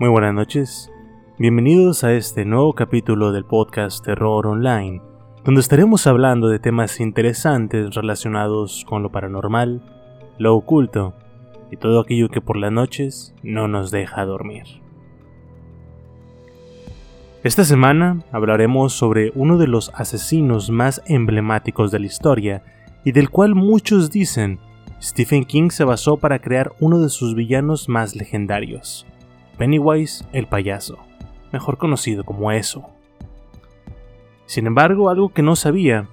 Muy buenas noches. Bienvenidos a este nuevo capítulo del podcast Terror Online, donde estaremos hablando de temas interesantes relacionados con lo paranormal, lo oculto y todo aquello que por las noches no nos deja dormir. Esta semana hablaremos sobre uno de los asesinos más emblemáticos de la historia y del cual muchos dicen Stephen King se basó para crear uno de sus villanos más legendarios, Pennywise el payaso, mejor conocido como eso. Sin embargo, algo que no sabía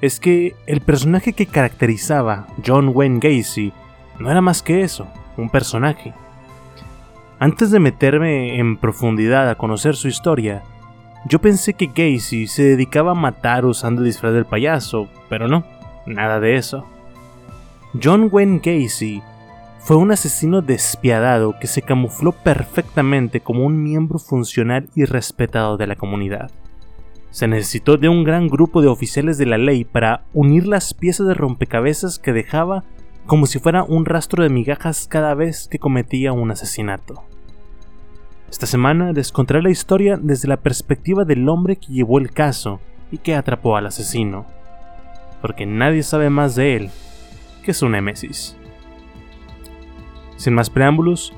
es que el personaje que caracterizaba John Wayne Gacy no era más que eso, un personaje. Antes de meterme en profundidad a conocer su historia, yo pensé que Gacy se dedicaba a matar usando el disfraz del payaso, pero no, nada de eso. John Wayne Gacy fue un asesino despiadado que se camufló perfectamente como un miembro funcional y respetado de la comunidad. Se necesitó de un gran grupo de oficiales de la ley para unir las piezas de rompecabezas que dejaba como si fuera un rastro de migajas cada vez que cometía un asesinato. Esta semana les contaré la historia desde la perspectiva del hombre que llevó el caso y que atrapó al asesino, porque nadie sabe más de él que su némesis. Sin más preámbulos,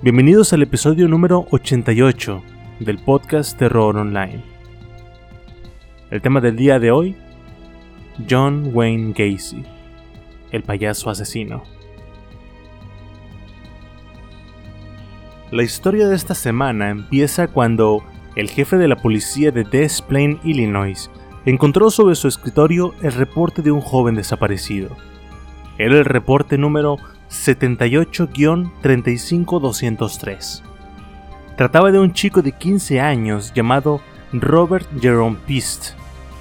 bienvenidos al episodio número 88 del podcast Terror Online. El tema del día de hoy, John Wayne Gacy el payaso asesino. La historia de esta semana empieza cuando el jefe de la policía de Des Plaines, Illinois, encontró sobre su escritorio el reporte de un joven desaparecido. Era el reporte número 78-35203. Trataba de un chico de 15 años llamado Robert Jerome Pist,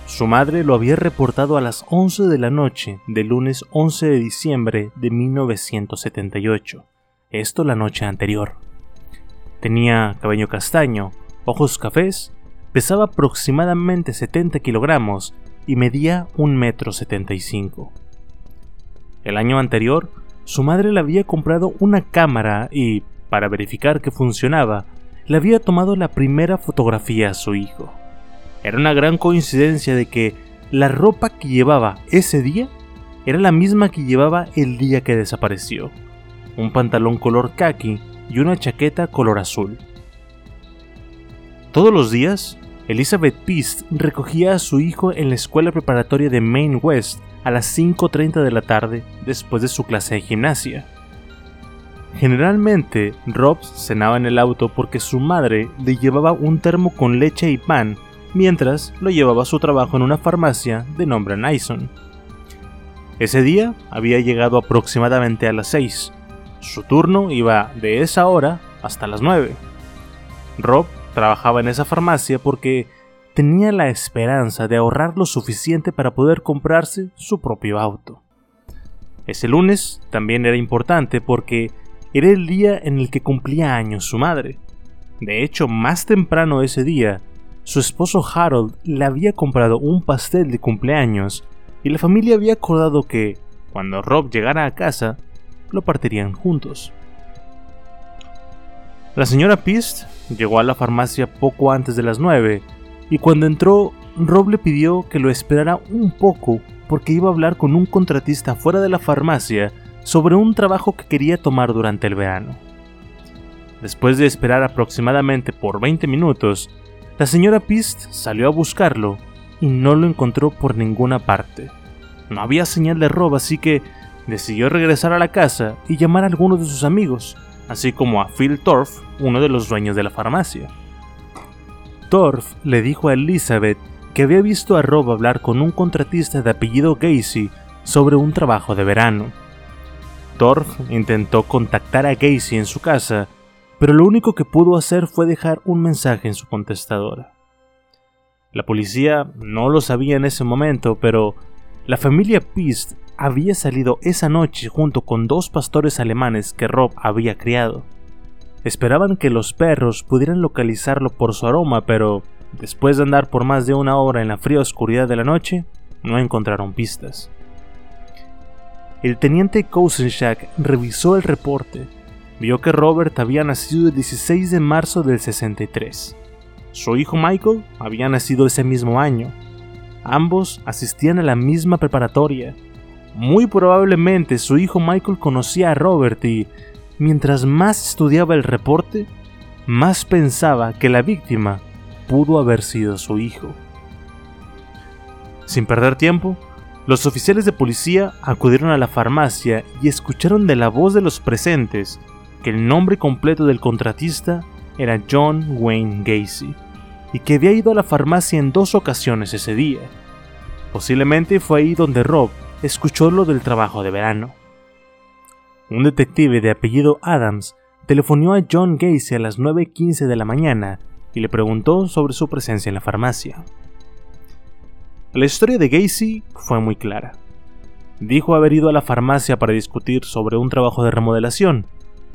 su madre lo había reportado a las 11 de la noche del lunes 11 de diciembre de 1978, esto la noche anterior. Tenía cabello castaño, ojos cafés, pesaba aproximadamente 70 kilogramos y medía 1,75 metro 75. El año anterior, su madre le había comprado una cámara y, para verificar que funcionaba, le había tomado la primera fotografía a su hijo. Era una gran coincidencia de que la ropa que llevaba ese día era la misma que llevaba el día que desapareció. Un pantalón color khaki y una chaqueta color azul. Todos los días, Elizabeth Pist recogía a su hijo en la escuela preparatoria de Maine West a las 5.30 de la tarde después de su clase de gimnasia. Generalmente, Rob cenaba en el auto porque su madre le llevaba un termo con leche y pan mientras lo llevaba a su trabajo en una farmacia de nombre Nyson. Ese día había llegado aproximadamente a las 6. Su turno iba de esa hora hasta las 9. Rob trabajaba en esa farmacia porque tenía la esperanza de ahorrar lo suficiente para poder comprarse su propio auto. Ese lunes también era importante porque era el día en el que cumplía años su madre. De hecho, más temprano ese día, su esposo Harold le había comprado un pastel de cumpleaños y la familia había acordado que, cuando Rob llegara a casa, lo partirían juntos. La señora Pist llegó a la farmacia poco antes de las 9 y cuando entró, Rob le pidió que lo esperara un poco porque iba a hablar con un contratista fuera de la farmacia sobre un trabajo que quería tomar durante el verano. Después de esperar aproximadamente por 20 minutos, la señora Pist salió a buscarlo y no lo encontró por ninguna parte. No había señal de Rob, así que decidió regresar a la casa y llamar a algunos de sus amigos, así como a Phil Torf, uno de los dueños de la farmacia. Torf le dijo a Elizabeth que había visto a Rob hablar con un contratista de apellido Gacy sobre un trabajo de verano. Torf intentó contactar a Gacy en su casa, pero lo único que pudo hacer fue dejar un mensaje en su contestadora. La policía no lo sabía en ese momento, pero la familia Pist había salido esa noche junto con dos pastores alemanes que Rob había criado. Esperaban que los perros pudieran localizarlo por su aroma, pero después de andar por más de una hora en la fría oscuridad de la noche, no encontraron pistas. El teniente Kosenschak revisó el reporte. Vio que Robert había nacido el 16 de marzo del 63. Su hijo Michael había nacido ese mismo año. Ambos asistían a la misma preparatoria. Muy probablemente su hijo Michael conocía a Robert y, mientras más estudiaba el reporte, más pensaba que la víctima pudo haber sido su hijo. Sin perder tiempo, los oficiales de policía acudieron a la farmacia y escucharon de la voz de los presentes que el nombre completo del contratista era John Wayne Gacy y que había ido a la farmacia en dos ocasiones ese día. Posiblemente fue ahí donde Rob escuchó lo del trabajo de verano. Un detective de apellido Adams telefonó a John Gacy a las 9.15 de la mañana y le preguntó sobre su presencia en la farmacia. La historia de Gacy fue muy clara. Dijo haber ido a la farmacia para discutir sobre un trabajo de remodelación.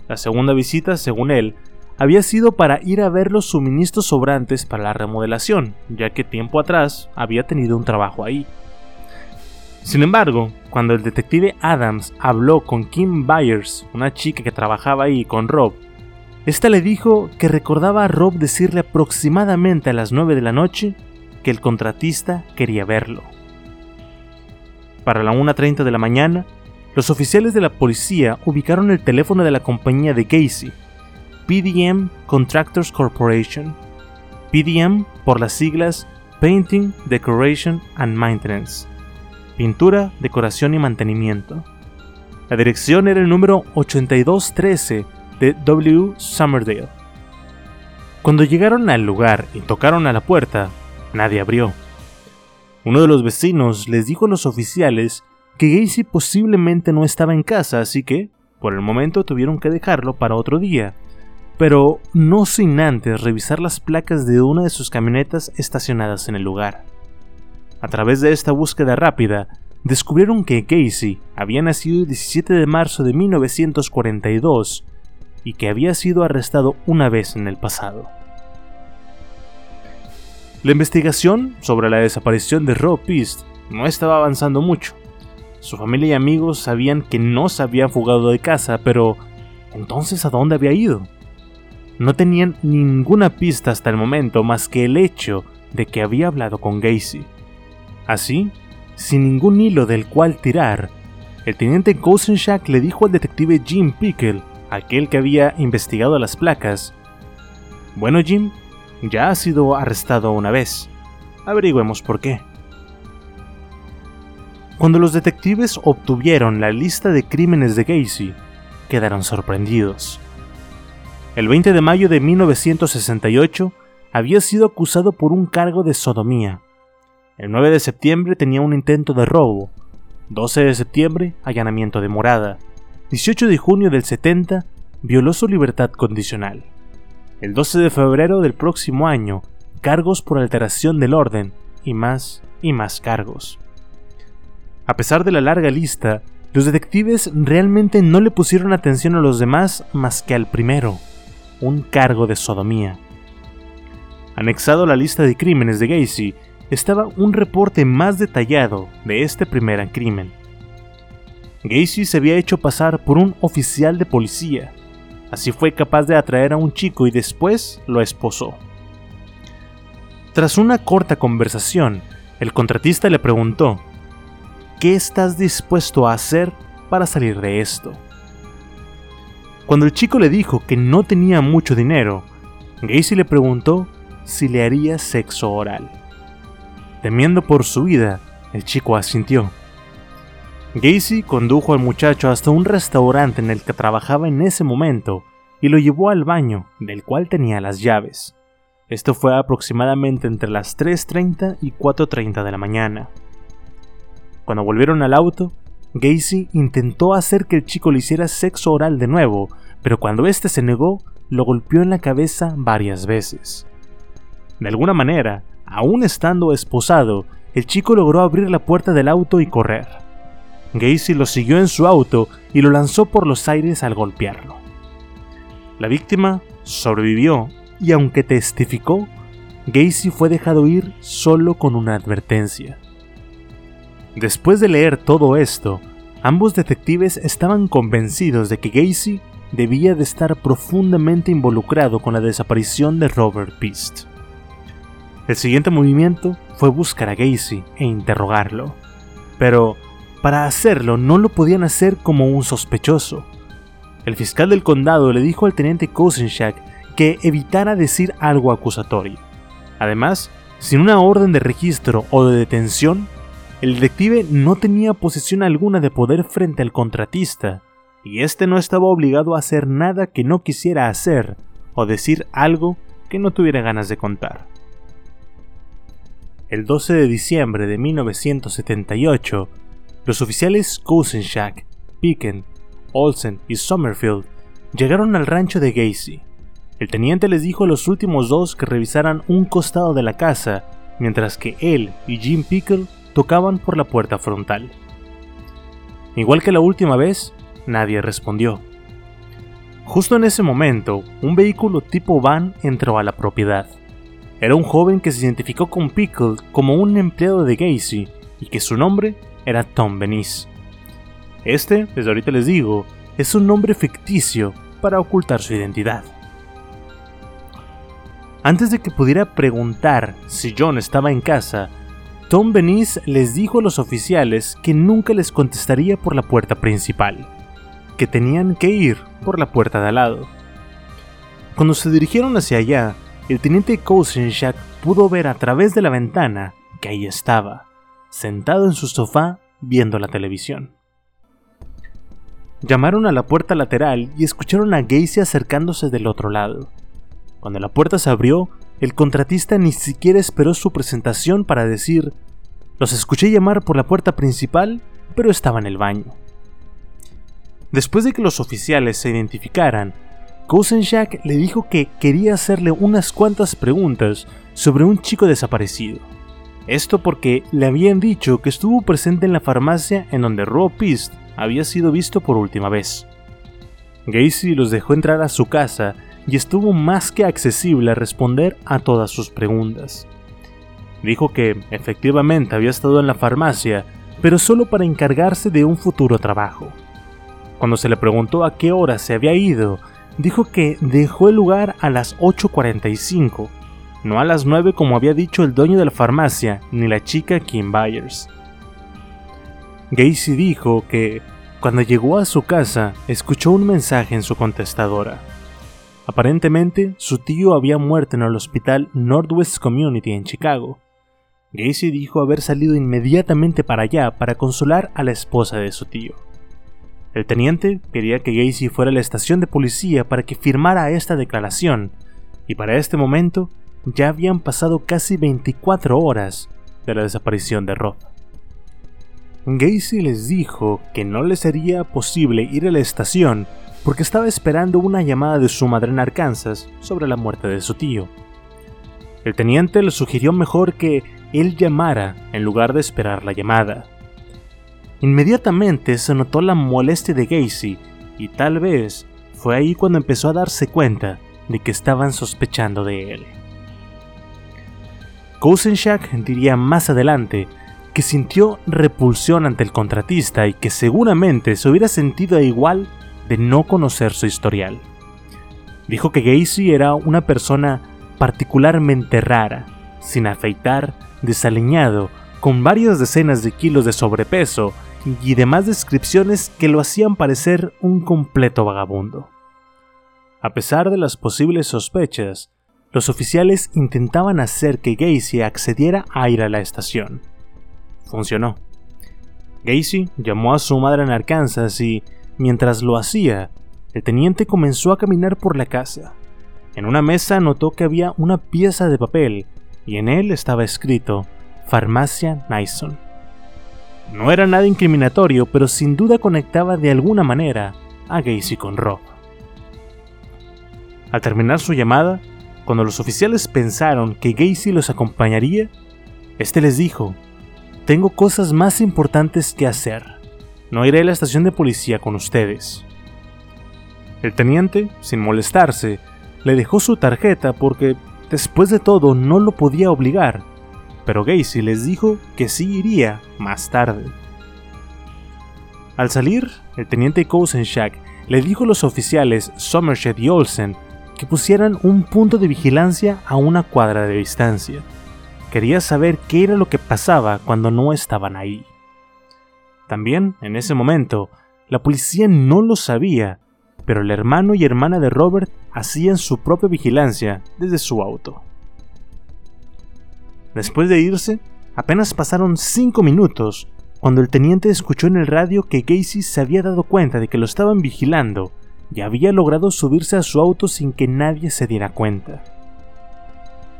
La segunda visita, según él, había sido para ir a ver los suministros sobrantes para la remodelación, ya que tiempo atrás había tenido un trabajo ahí. Sin embargo, cuando el detective Adams habló con Kim Byers, una chica que trabajaba ahí con Rob, esta le dijo que recordaba a Rob decirle aproximadamente a las 9 de la noche que el contratista quería verlo. Para la 1.30 de la mañana, los oficiales de la policía ubicaron el teléfono de la compañía de Casey, PDM Contractors Corporation, PDM por las siglas Painting, Decoration and Maintenance, pintura, decoración y mantenimiento. La dirección era el número 8213 de W. Summerdale. Cuando llegaron al lugar y tocaron a la puerta, nadie abrió. Uno de los vecinos les dijo a los oficiales que Gacy posiblemente no estaba en casa, así que, por el momento, tuvieron que dejarlo para otro día, pero no sin antes revisar las placas de una de sus camionetas estacionadas en el lugar. A través de esta búsqueda rápida, descubrieron que Casey había nacido el 17 de marzo de 1942 y que había sido arrestado una vez en el pasado. La investigación sobre la desaparición de Rob Pist no estaba avanzando mucho. Su familia y amigos sabían que no se había fugado de casa, pero entonces ¿a dónde había ido? No tenían ninguna pista hasta el momento más que el hecho de que había hablado con Gacy. Así, sin ningún hilo del cual tirar, el teniente Kosenschak le dijo al detective Jim Pickle, aquel que había investigado las placas, Bueno Jim, ya ha sido arrestado una vez. Averigüemos por qué. Cuando los detectives obtuvieron la lista de crímenes de Gacy, quedaron sorprendidos. El 20 de mayo de 1968 había sido acusado por un cargo de sodomía, el 9 de septiembre tenía un intento de robo. 12 de septiembre, allanamiento de morada. 18 de junio del 70, violó su libertad condicional. El 12 de febrero del próximo año, cargos por alteración del orden y más y más cargos. A pesar de la larga lista, los detectives realmente no le pusieron atención a los demás más que al primero. un cargo de sodomía. Anexado a la lista de crímenes de Gacy estaba un reporte más detallado de este primer crimen. Gacy se había hecho pasar por un oficial de policía, así fue capaz de atraer a un chico y después lo esposó. Tras una corta conversación, el contratista le preguntó, ¿qué estás dispuesto a hacer para salir de esto? Cuando el chico le dijo que no tenía mucho dinero, Gacy le preguntó si le haría sexo oral. Temiendo por su vida, el chico asintió. Gacy condujo al muchacho hasta un restaurante en el que trabajaba en ese momento y lo llevó al baño, del cual tenía las llaves. Esto fue aproximadamente entre las 3.30 y 4.30 de la mañana. Cuando volvieron al auto, Gacy intentó hacer que el chico le hiciera sexo oral de nuevo, pero cuando éste se negó, lo golpeó en la cabeza varias veces. De alguna manera, aún estando esposado, el chico logró abrir la puerta del auto y correr. Gacy lo siguió en su auto y lo lanzó por los aires al golpearlo. La víctima sobrevivió y aunque testificó, Gacy fue dejado ir solo con una advertencia. Después de leer todo esto, ambos detectives estaban convencidos de que Gacy debía de estar profundamente involucrado con la desaparición de Robert Pist. El siguiente movimiento fue buscar a Gacy e interrogarlo, pero para hacerlo no lo podían hacer como un sospechoso. El fiscal del condado le dijo al teniente Kosenchak que evitara decir algo acusatorio. Además, sin una orden de registro o de detención, el detective no tenía posición alguna de poder frente al contratista, y este no estaba obligado a hacer nada que no quisiera hacer o decir algo que no tuviera ganas de contar. El 12 de diciembre de 1978, los oficiales Kosenchak, Picken, Olsen y Summerfield llegaron al rancho de Gacy. El teniente les dijo a los últimos dos que revisaran un costado de la casa, mientras que él y Jim Pickle tocaban por la puerta frontal. Igual que la última vez, nadie respondió. Justo en ese momento, un vehículo tipo van entró a la propiedad. Era un joven que se identificó con Pickle como un empleado de Gacy y que su nombre era Tom Benice. Este, desde ahorita les digo, es un nombre ficticio para ocultar su identidad. Antes de que pudiera preguntar si John estaba en casa, Tom Benice les dijo a los oficiales que nunca les contestaría por la puerta principal, que tenían que ir por la puerta de al lado. Cuando se dirigieron hacia allá, el teniente Kosenchak pudo ver a través de la ventana que ahí estaba, sentado en su sofá viendo la televisión. Llamaron a la puerta lateral y escucharon a Gacy acercándose del otro lado. Cuando la puerta se abrió, el contratista ni siquiera esperó su presentación para decir, los escuché llamar por la puerta principal, pero estaba en el baño. Después de que los oficiales se identificaran, Jack le dijo que quería hacerle unas cuantas preguntas sobre un chico desaparecido. Esto porque le habían dicho que estuvo presente en la farmacia en donde Rob Pist había sido visto por última vez. Gacy los dejó entrar a su casa y estuvo más que accesible a responder a todas sus preguntas. Dijo que efectivamente había estado en la farmacia, pero solo para encargarse de un futuro trabajo. Cuando se le preguntó a qué hora se había ido, dijo que dejó el lugar a las 8.45, no a las 9 como había dicho el dueño de la farmacia ni la chica Kim Byers. Gacy dijo que cuando llegó a su casa escuchó un mensaje en su contestadora. Aparentemente, su tío había muerto en el hospital Northwest Community en Chicago. Gacy dijo haber salido inmediatamente para allá para consolar a la esposa de su tío. El teniente quería que Gacy fuera a la estación de policía para que firmara esta declaración, y para este momento ya habían pasado casi 24 horas de la desaparición de Rob. Gacy les dijo que no le sería posible ir a la estación porque estaba esperando una llamada de su madre en Arkansas sobre la muerte de su tío. El teniente le sugirió mejor que él llamara en lugar de esperar la llamada. Inmediatamente se notó la molestia de Gacy y tal vez fue ahí cuando empezó a darse cuenta de que estaban sospechando de él. Kosenchak diría más adelante que sintió repulsión ante el contratista y que seguramente se hubiera sentido igual de no conocer su historial. Dijo que Gacy era una persona particularmente rara, sin afeitar, desaliñado, con varias decenas de kilos de sobrepeso y demás descripciones que lo hacían parecer un completo vagabundo. A pesar de las posibles sospechas, los oficiales intentaban hacer que Gacy accediera a ir a la estación. Funcionó. Gacy llamó a su madre en Arkansas y, mientras lo hacía, el teniente comenzó a caminar por la casa. En una mesa notó que había una pieza de papel y en él estaba escrito Farmacia Nyson. No era nada incriminatorio, pero sin duda conectaba de alguna manera a Gacy con Rob. Al terminar su llamada, cuando los oficiales pensaron que Gacy los acompañaría, este les dijo: Tengo cosas más importantes que hacer. No iré a la estación de policía con ustedes. El teniente, sin molestarse, le dejó su tarjeta porque, después de todo, no lo podía obligar, pero Gacy les dijo que sí iría más tarde. Al salir, el teniente Kosenchak le dijo a los oficiales Somerset y Olsen que pusieran un punto de vigilancia a una cuadra de distancia. Quería saber qué era lo que pasaba cuando no estaban ahí. También, en ese momento, la policía no lo sabía, pero el hermano y hermana de Robert hacían su propia vigilancia desde su auto. Después de irse, apenas pasaron cinco minutos cuando el teniente escuchó en el radio que Gacy se había dado cuenta de que lo estaban vigilando y había logrado subirse a su auto sin que nadie se diera cuenta.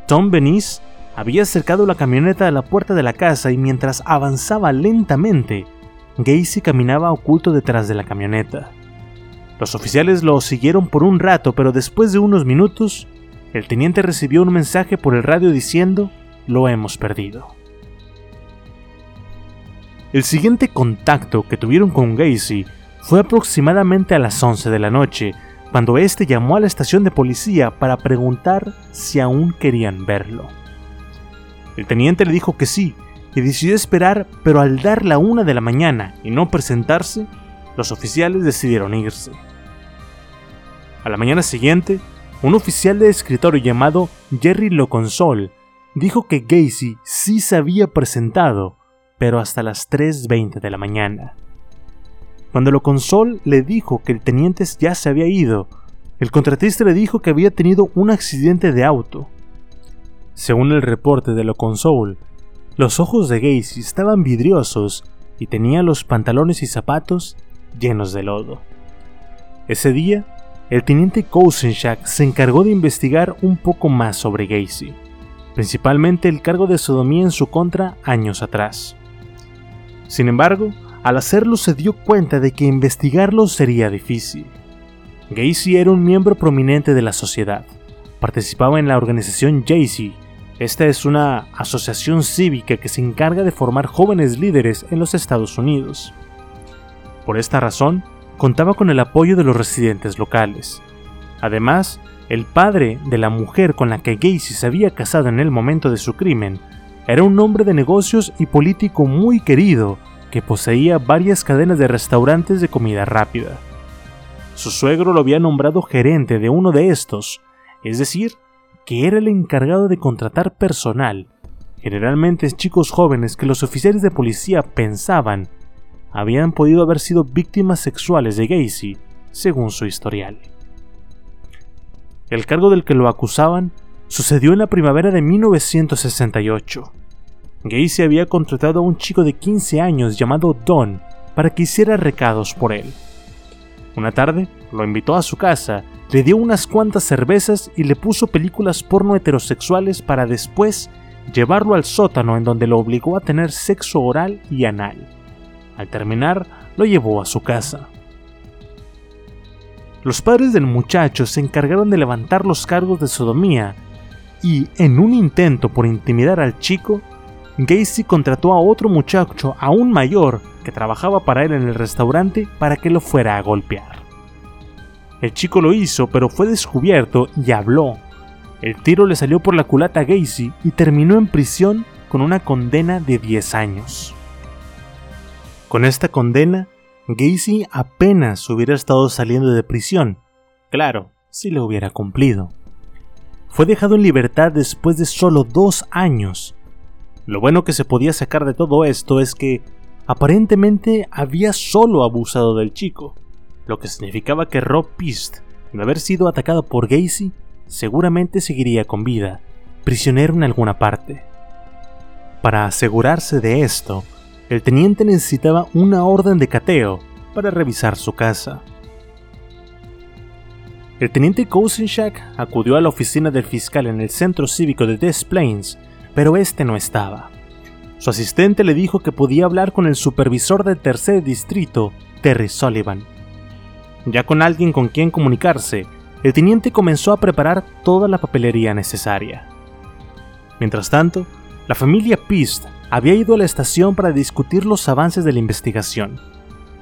Tom Benice había acercado la camioneta a la puerta de la casa y mientras avanzaba lentamente, Gacy caminaba oculto detrás de la camioneta. Los oficiales lo siguieron por un rato, pero después de unos minutos, el teniente recibió un mensaje por el radio diciendo, lo hemos perdido. El siguiente contacto que tuvieron con Gacy fue aproximadamente a las 11 de la noche, cuando este llamó a la estación de policía para preguntar si aún querían verlo. El teniente le dijo que sí, y decidió esperar, pero al dar la una de la mañana y no presentarse, los oficiales decidieron irse. A la mañana siguiente, un oficial de escritorio llamado Jerry Loconsol dijo que Gacy sí se había presentado, pero hasta las 3.20 de la mañana. Cuando lo consol le dijo que el teniente ya se había ido, el contratista le dijo que había tenido un accidente de auto. Según el reporte de lo consol, los ojos de Gacy estaban vidriosos y tenía los pantalones y zapatos llenos de lodo. Ese día, el teniente Kosenchak se encargó de investigar un poco más sobre Gacy, principalmente el cargo de sodomía en su contra años atrás. Sin embargo, al hacerlo se dio cuenta de que investigarlo sería difícil. Gacy era un miembro prominente de la sociedad. Participaba en la organización Jaycee. Esta es una asociación cívica que se encarga de formar jóvenes líderes en los Estados Unidos. Por esta razón, contaba con el apoyo de los residentes locales. Además, el padre de la mujer con la que Gacy se había casado en el momento de su crimen era un hombre de negocios y político muy querido que poseía varias cadenas de restaurantes de comida rápida. Su suegro lo había nombrado gerente de uno de estos, es decir, que era el encargado de contratar personal, generalmente chicos jóvenes que los oficiales de policía pensaban habían podido haber sido víctimas sexuales de Gacy, según su historial. El cargo del que lo acusaban sucedió en la primavera de 1968. Gacy había contratado a un chico de 15 años llamado Don para que hiciera recados por él. Una tarde lo invitó a su casa, le dio unas cuantas cervezas y le puso películas porno heterosexuales para después llevarlo al sótano en donde lo obligó a tener sexo oral y anal. Al terminar, lo llevó a su casa. Los padres del muchacho se encargaron de levantar los cargos de sodomía y, en un intento por intimidar al chico, Gacy contrató a otro muchacho aún mayor que trabajaba para él en el restaurante para que lo fuera a golpear. El chico lo hizo, pero fue descubierto y habló. El tiro le salió por la culata a Gacy y terminó en prisión con una condena de 10 años. Con esta condena, Gacy apenas hubiera estado saliendo de prisión. Claro, si lo hubiera cumplido. Fue dejado en libertad después de solo dos años. Lo bueno que se podía sacar de todo esto es que aparentemente había solo abusado del chico, lo que significaba que Rob Pist, de haber sido atacado por Gacy, seguramente seguiría con vida, prisionero en alguna parte. Para asegurarse de esto, el teniente necesitaba una orden de cateo para revisar su casa. El teniente Kosenchak acudió a la oficina del fiscal en el centro cívico de Des Plains, pero este no estaba. Su asistente le dijo que podía hablar con el supervisor del tercer distrito, Terry Sullivan. Ya con alguien con quien comunicarse, el teniente comenzó a preparar toda la papelería necesaria. Mientras tanto, la familia Pist había ido a la estación para discutir los avances de la investigación.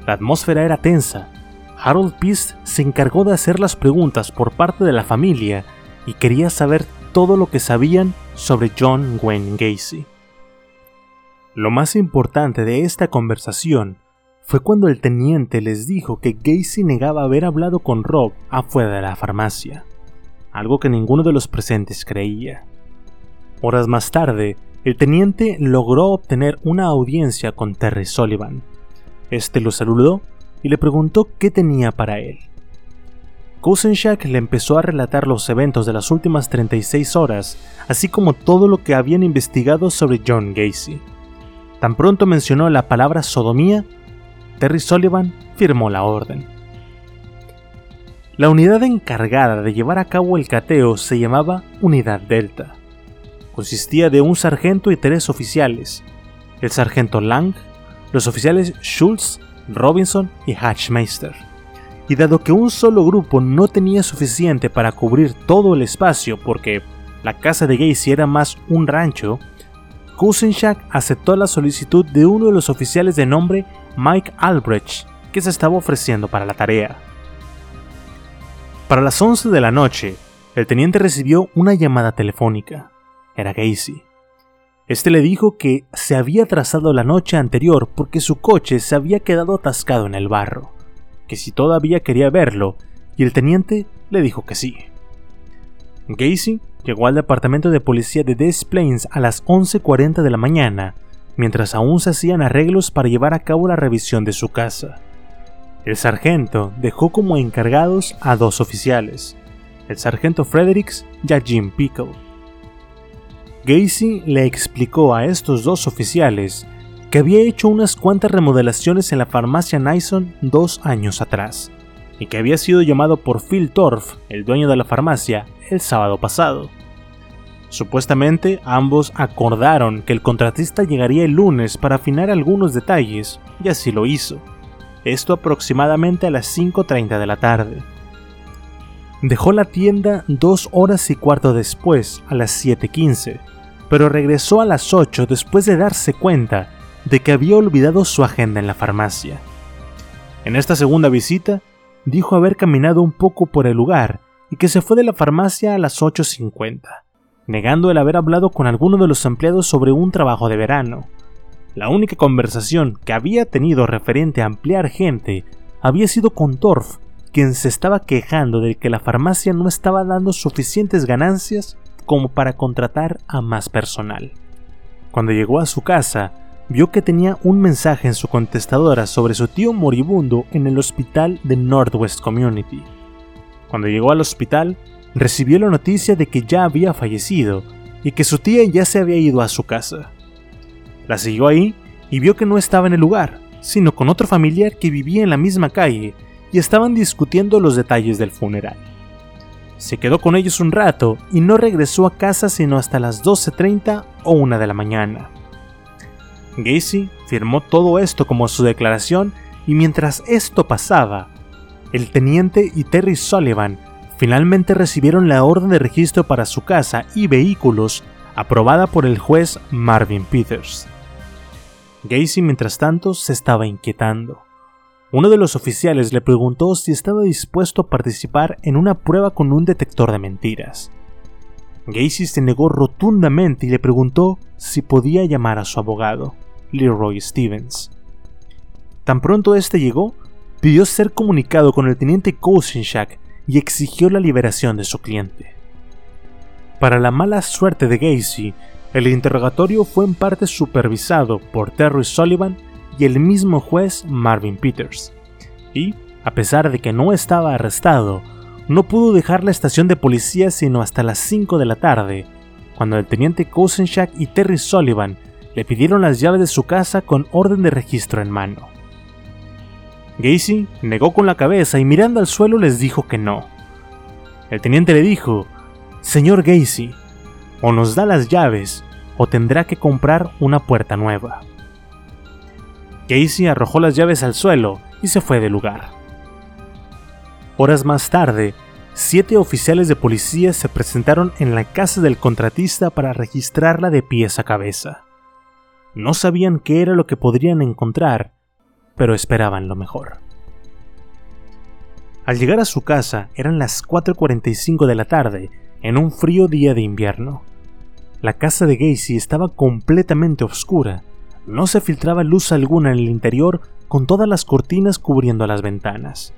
La atmósfera era tensa. Harold Pist se encargó de hacer las preguntas por parte de la familia y quería saber todo lo que sabían sobre John Wayne Gacy. Lo más importante de esta conversación fue cuando el teniente les dijo que Gacy negaba haber hablado con Rob afuera de la farmacia, algo que ninguno de los presentes creía. Horas más tarde, el teniente logró obtener una audiencia con Terry Sullivan. Este lo saludó y le preguntó qué tenía para él. Kosenchak le empezó a relatar los eventos de las últimas 36 horas, así como todo lo que habían investigado sobre John Gacy. Tan pronto mencionó la palabra sodomía, Terry Sullivan firmó la orden. La unidad encargada de llevar a cabo el cateo se llamaba Unidad Delta. Consistía de un sargento y tres oficiales, el sargento Lang, los oficiales Schultz, Robinson y Hatchmeister. Y dado que un solo grupo no tenía suficiente para cubrir todo el espacio porque la casa de Gacy era más un rancho, Kusenchak aceptó la solicitud de uno de los oficiales de nombre Mike Albrecht, que se estaba ofreciendo para la tarea. Para las 11 de la noche, el teniente recibió una llamada telefónica. Era Gacy. Este le dijo que se había atrasado la noche anterior porque su coche se había quedado atascado en el barro, que si todavía quería verlo, y el teniente le dijo que sí. Gacy llegó al departamento de policía de Des Plains a las 11.40 de la mañana, mientras aún se hacían arreglos para llevar a cabo la revisión de su casa. El sargento dejó como encargados a dos oficiales, el sargento Fredericks y a Jim Pickle. Gacy le explicó a estos dos oficiales que había hecho unas cuantas remodelaciones en la farmacia Nyson dos años atrás, y que había sido llamado por Phil Torf, el dueño de la farmacia, el sábado pasado. Supuestamente ambos acordaron que el contratista llegaría el lunes para afinar algunos detalles, y así lo hizo. Esto aproximadamente a las 5.30 de la tarde. Dejó la tienda dos horas y cuarto después, a las 7.15, pero regresó a las 8 después de darse cuenta de que había olvidado su agenda en la farmacia. En esta segunda visita, dijo haber caminado un poco por el lugar y que se fue de la farmacia a las 8.50, negando el haber hablado con alguno de los empleados sobre un trabajo de verano. La única conversación que había tenido referente a ampliar gente había sido con Torf, quien se estaba quejando de que la farmacia no estaba dando suficientes ganancias como para contratar a más personal. Cuando llegó a su casa, vio que tenía un mensaje en su contestadora sobre su tío moribundo en el hospital de Northwest Community. Cuando llegó al hospital, recibió la noticia de que ya había fallecido y que su tía ya se había ido a su casa. La siguió ahí y vio que no estaba en el lugar, sino con otro familiar que vivía en la misma calle y estaban discutiendo los detalles del funeral. Se quedó con ellos un rato y no regresó a casa sino hasta las 12.30 o 1 de la mañana. Gacy firmó todo esto como su declaración y mientras esto pasaba, el teniente y Terry Sullivan finalmente recibieron la orden de registro para su casa y vehículos aprobada por el juez Marvin Peters. Gacy mientras tanto se estaba inquietando. Uno de los oficiales le preguntó si estaba dispuesto a participar en una prueba con un detector de mentiras. Gacy se negó rotundamente y le preguntó si podía llamar a su abogado, Leroy Stevens. Tan pronto este llegó, pidió ser comunicado con el teniente Kosinchak y exigió la liberación de su cliente. Para la mala suerte de Gacy, el interrogatorio fue en parte supervisado por Terry Sullivan y el mismo juez Marvin Peters, y, a pesar de que no estaba arrestado, no pudo dejar la estación de policía sino hasta las 5 de la tarde, cuando el teniente Kosenchak y Terry Sullivan le pidieron las llaves de su casa con orden de registro en mano. Gacy negó con la cabeza y mirando al suelo les dijo que no. El teniente le dijo, Señor Gacy, o nos da las llaves o tendrá que comprar una puerta nueva. Gacy arrojó las llaves al suelo y se fue del lugar. Horas más tarde, siete oficiales de policía se presentaron en la casa del contratista para registrarla de pies a cabeza. No sabían qué era lo que podrían encontrar, pero esperaban lo mejor. Al llegar a su casa eran las 4.45 de la tarde, en un frío día de invierno. La casa de Gacy estaba completamente oscura, no se filtraba luz alguna en el interior con todas las cortinas cubriendo las ventanas.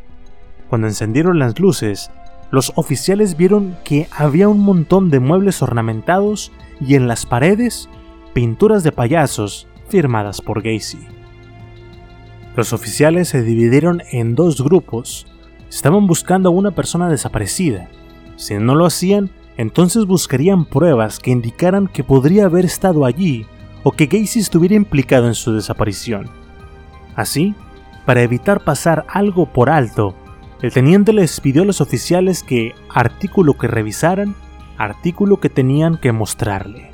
Cuando encendieron las luces, los oficiales vieron que había un montón de muebles ornamentados y en las paredes pinturas de payasos firmadas por Gacy. Los oficiales se dividieron en dos grupos. Estaban buscando a una persona desaparecida. Si no lo hacían, entonces buscarían pruebas que indicaran que podría haber estado allí o que Gacy estuviera implicado en su desaparición. Así, para evitar pasar algo por alto, el teniente les pidió a los oficiales que artículo que revisaran, artículo que tenían que mostrarle.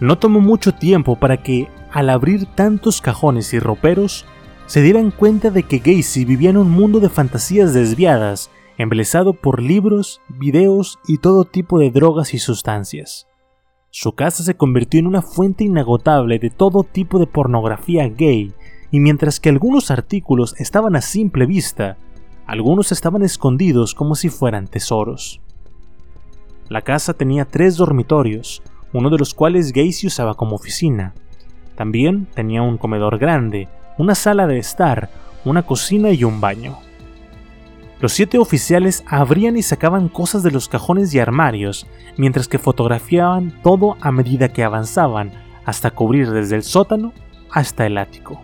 No tomó mucho tiempo para que, al abrir tantos cajones y roperos, se dieran cuenta de que Gacy vivía en un mundo de fantasías desviadas, embelesado por libros, videos y todo tipo de drogas y sustancias. Su casa se convirtió en una fuente inagotable de todo tipo de pornografía gay, y mientras que algunos artículos estaban a simple vista, algunos estaban escondidos como si fueran tesoros. La casa tenía tres dormitorios, uno de los cuales Gacy usaba como oficina. También tenía un comedor grande, una sala de estar, una cocina y un baño. Los siete oficiales abrían y sacaban cosas de los cajones y armarios, mientras que fotografiaban todo a medida que avanzaban, hasta cubrir desde el sótano hasta el ático.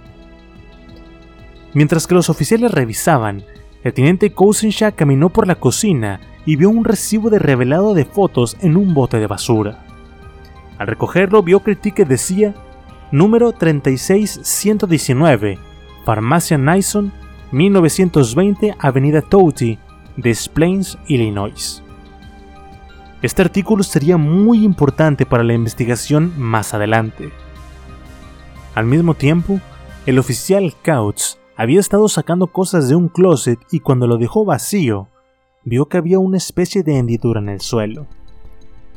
Mientras que los oficiales revisaban, el teniente Kousenshaw caminó por la cocina y vio un recibo de revelado de fotos en un bote de basura. Al recogerlo vio que el ticket decía número 36119, Farmacia Nyson 1920 Avenida Touty, Des Plains, Illinois. Este artículo sería muy importante para la investigación más adelante. Al mismo tiempo, el oficial Couch había estado sacando cosas de un closet y cuando lo dejó vacío, vio que había una especie de hendidura en el suelo.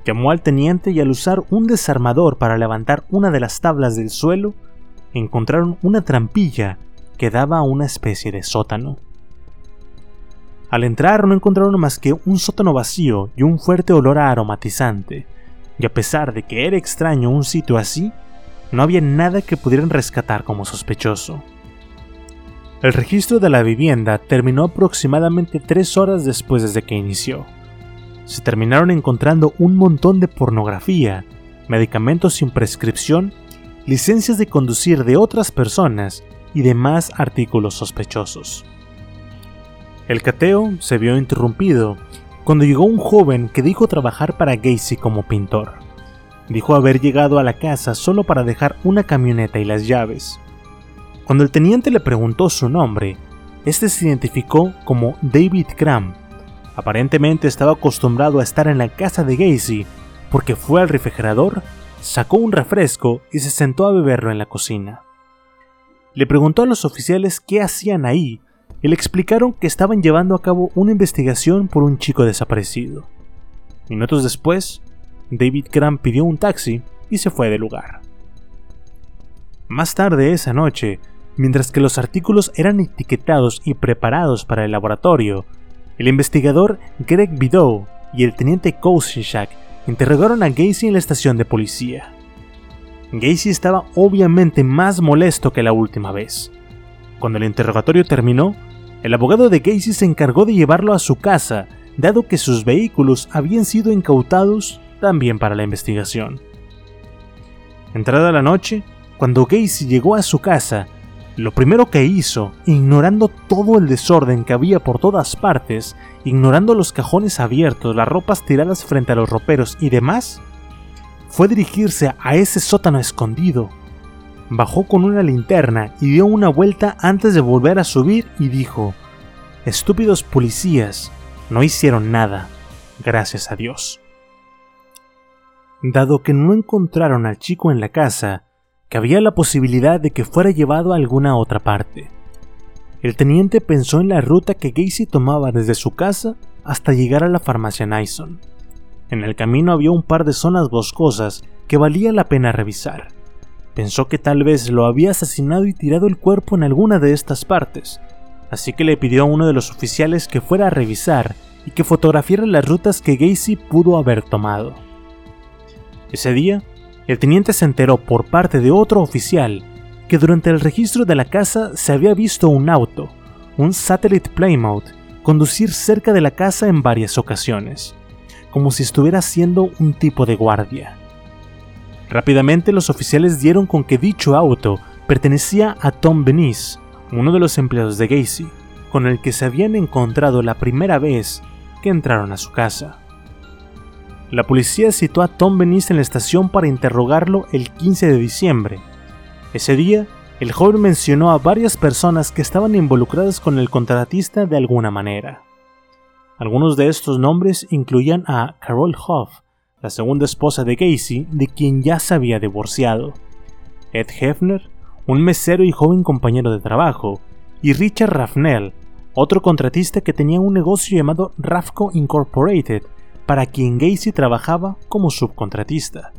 Llamó al teniente y al usar un desarmador para levantar una de las tablas del suelo, encontraron una trampilla quedaba una especie de sótano. Al entrar no encontraron más que un sótano vacío y un fuerte olor a aromatizante, y a pesar de que era extraño un sitio así, no había nada que pudieran rescatar como sospechoso. El registro de la vivienda terminó aproximadamente tres horas después desde que inició. Se terminaron encontrando un montón de pornografía, medicamentos sin prescripción, licencias de conducir de otras personas y demás artículos sospechosos. El cateo se vio interrumpido cuando llegó un joven que dijo trabajar para Gacy como pintor. Dijo haber llegado a la casa solo para dejar una camioneta y las llaves. Cuando el teniente le preguntó su nombre, este se identificó como David Cram. Aparentemente estaba acostumbrado a estar en la casa de Gacy porque fue al refrigerador, sacó un refresco y se sentó a beberlo en la cocina. Le preguntó a los oficiales qué hacían ahí y le explicaron que estaban llevando a cabo una investigación por un chico desaparecido. Minutos después, David Graham pidió un taxi y se fue del lugar. Más tarde esa noche, mientras que los artículos eran etiquetados y preparados para el laboratorio, el investigador Greg Bidow y el teniente Kosinchak interrogaron a Gacy en la estación de policía. Gacy estaba obviamente más molesto que la última vez. Cuando el interrogatorio terminó, el abogado de Gacy se encargó de llevarlo a su casa, dado que sus vehículos habían sido incautados también para la investigación. Entrada la noche, cuando Gacy llegó a su casa, lo primero que hizo, ignorando todo el desorden que había por todas partes, ignorando los cajones abiertos, las ropas tiradas frente a los roperos y demás, fue dirigirse a ese sótano escondido. Bajó con una linterna y dio una vuelta antes de volver a subir y dijo, Estúpidos policías, no hicieron nada, gracias a Dios. Dado que no encontraron al chico en la casa, que había la posibilidad de que fuera llevado a alguna otra parte. El teniente pensó en la ruta que Gacy tomaba desde su casa hasta llegar a la farmacia Nyson. En el camino había un par de zonas boscosas que valía la pena revisar. Pensó que tal vez lo había asesinado y tirado el cuerpo en alguna de estas partes, así que le pidió a uno de los oficiales que fuera a revisar y que fotografiara las rutas que Gacy pudo haber tomado. Ese día, el teniente se enteró por parte de otro oficial que durante el registro de la casa se había visto un auto, un Satellite Plymouth, conducir cerca de la casa en varias ocasiones, como si estuviera siendo un tipo de guardia. Rápidamente los oficiales dieron con que dicho auto pertenecía a Tom Benice, uno de los empleados de Gacy, con el que se habían encontrado la primera vez que entraron a su casa. La policía citó a Tom Benice en la estación para interrogarlo el 15 de diciembre. Ese día, el joven mencionó a varias personas que estaban involucradas con el contratista de alguna manera. Algunos de estos nombres incluían a Carol Hoff, la segunda esposa de Casey, de quien ya se había divorciado, Ed Hefner, un mesero y joven compañero de trabajo, y Richard Raffnell, otro contratista que tenía un negocio llamado Rafco Incorporated, para quien Gacy trabajaba como subcontratista.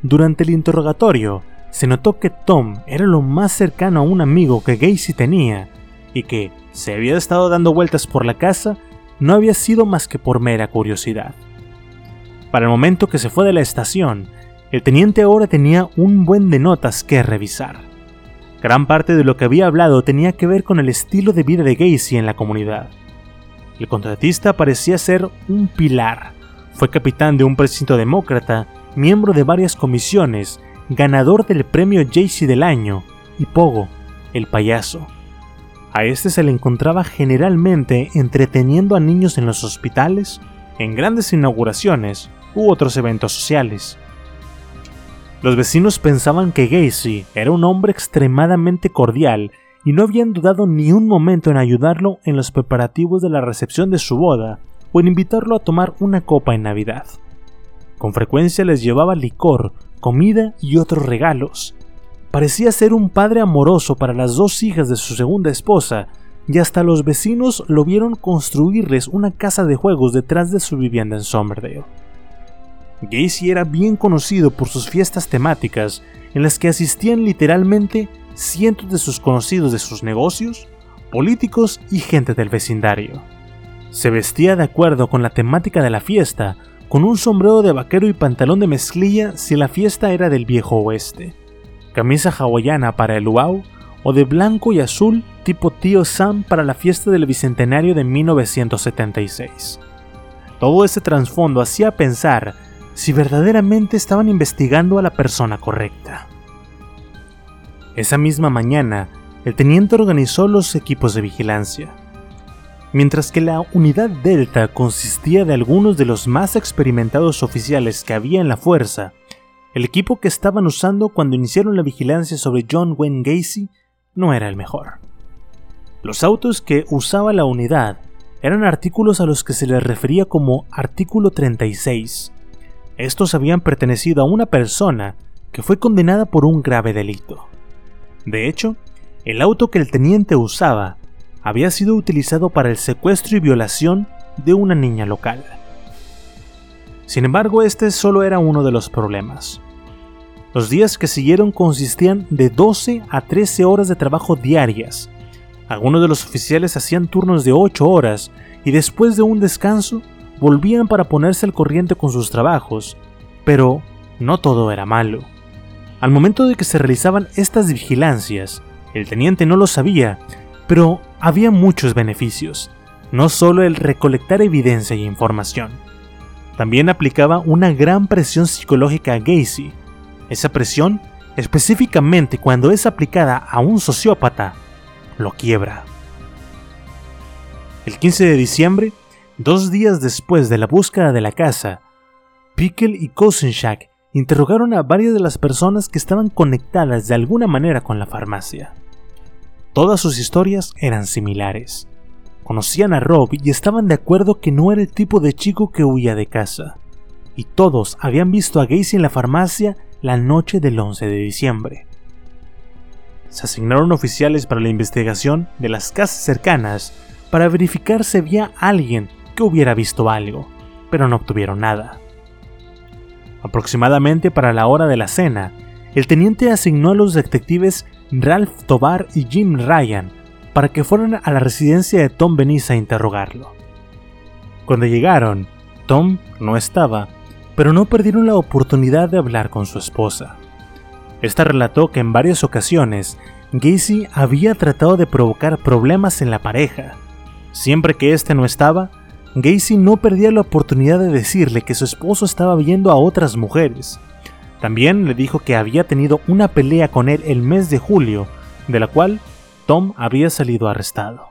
Durante el interrogatorio, se notó que Tom era lo más cercano a un amigo que Gacy tenía y que, se había estado dando vueltas por la casa, no había sido más que por mera curiosidad. Para el momento que se fue de la estación, el teniente ahora tenía un buen de notas que revisar. Gran parte de lo que había hablado tenía que ver con el estilo de vida de Gacy en la comunidad. El contratista parecía ser un pilar. Fue capitán de un precinto demócrata, miembro de varias comisiones, ganador del premio Jaycee del año y Pogo, el payaso. A este se le encontraba generalmente entreteniendo a niños en los hospitales, en grandes inauguraciones u otros eventos sociales. Los vecinos pensaban que Gacy era un hombre extremadamente cordial y no habían dudado ni un momento en ayudarlo en los preparativos de la recepción de su boda o en invitarlo a tomar una copa en Navidad. Con frecuencia les llevaba licor, comida y otros regalos. Parecía ser un padre amoroso para las dos hijas de su segunda esposa, y hasta los vecinos lo vieron construirles una casa de juegos detrás de su vivienda en Somerdale. Gacy era bien conocido por sus fiestas temáticas, en las que asistían literalmente cientos de sus conocidos de sus negocios, políticos y gente del vecindario. Se vestía de acuerdo con la temática de la fiesta, con un sombrero de vaquero y pantalón de mezclilla si la fiesta era del viejo oeste, camisa hawaiana para el luau o de blanco y azul tipo tío Sam para la fiesta del bicentenario de 1976. Todo ese trasfondo hacía pensar si verdaderamente estaban investigando a la persona correcta. Esa misma mañana, el teniente organizó los equipos de vigilancia. Mientras que la unidad Delta consistía de algunos de los más experimentados oficiales que había en la fuerza, el equipo que estaban usando cuando iniciaron la vigilancia sobre John Wayne Gacy no era el mejor. Los autos que usaba la unidad eran artículos a los que se les refería como artículo 36. Estos habían pertenecido a una persona que fue condenada por un grave delito. De hecho, el auto que el teniente usaba había sido utilizado para el secuestro y violación de una niña local. Sin embargo, este solo era uno de los problemas. Los días que siguieron consistían de 12 a 13 horas de trabajo diarias. Algunos de los oficiales hacían turnos de 8 horas y después de un descanso volvían para ponerse al corriente con sus trabajos, pero no todo era malo. Al momento de que se realizaban estas vigilancias, el teniente no lo sabía, pero había muchos beneficios, no solo el recolectar evidencia y información. También aplicaba una gran presión psicológica a Gacy. Esa presión, específicamente cuando es aplicada a un sociópata, lo quiebra. El 15 de diciembre, dos días después de la búsqueda de la casa, Pickle y Kosenchak interrogaron a varias de las personas que estaban conectadas de alguna manera con la farmacia. Todas sus historias eran similares. Conocían a Rob y estaban de acuerdo que no era el tipo de chico que huía de casa. Y todos habían visto a Gacy en la farmacia la noche del 11 de diciembre. Se asignaron oficiales para la investigación de las casas cercanas para verificar si había alguien que hubiera visto algo, pero no obtuvieron nada. Aproximadamente para la hora de la cena, el teniente asignó a los detectives Ralph Tobar y Jim Ryan para que fueran a la residencia de Tom Benice a interrogarlo. Cuando llegaron, Tom no estaba, pero no perdieron la oportunidad de hablar con su esposa. Esta relató que en varias ocasiones Gacy había tratado de provocar problemas en la pareja. Siempre que éste no estaba, Gacy no perdía la oportunidad de decirle que su esposo estaba viendo a otras mujeres. También le dijo que había tenido una pelea con él el mes de julio, de la cual Tom había salido arrestado.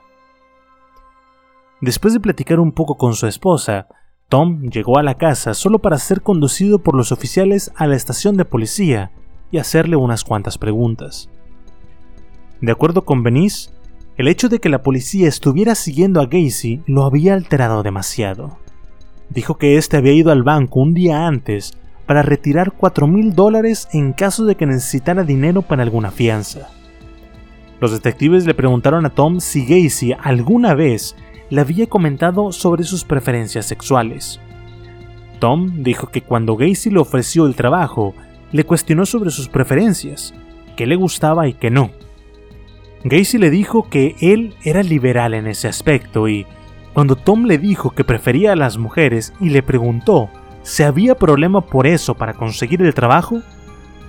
Después de platicar un poco con su esposa, Tom llegó a la casa solo para ser conducido por los oficiales a la estación de policía y hacerle unas cuantas preguntas. De acuerdo con Benice, el hecho de que la policía estuviera siguiendo a Gacy lo había alterado demasiado. Dijo que éste había ido al banco un día antes para retirar 4 mil dólares en caso de que necesitara dinero para alguna fianza. Los detectives le preguntaron a Tom si Gacy alguna vez le había comentado sobre sus preferencias sexuales. Tom dijo que cuando Gacy le ofreció el trabajo, le cuestionó sobre sus preferencias, qué le gustaba y qué no. Gacy le dijo que él era liberal en ese aspecto y, cuando Tom le dijo que prefería a las mujeres y le preguntó si había problema por eso para conseguir el trabajo,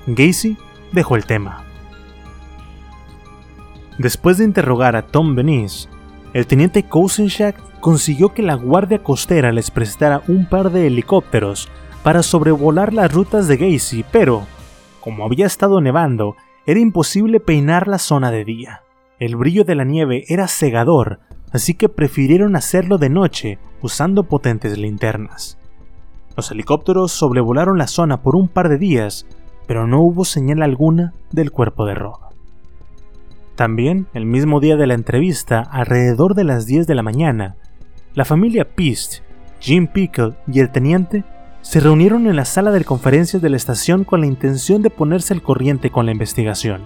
Gacy dejó el tema. Después de interrogar a Tom Benice, el teniente Kosenchak consiguió que la Guardia Costera les prestara un par de helicópteros para sobrevolar las rutas de Gacy, pero, como había estado nevando, era imposible peinar la zona de día. El brillo de la nieve era cegador, así que prefirieron hacerlo de noche usando potentes linternas. Los helicópteros sobrevolaron la zona por un par de días, pero no hubo señal alguna del cuerpo de Rob. También, el mismo día de la entrevista, alrededor de las 10 de la mañana, la familia Pist, Jim Pickle y el teniente se reunieron en la sala de conferencias de la estación con la intención de ponerse al corriente con la investigación.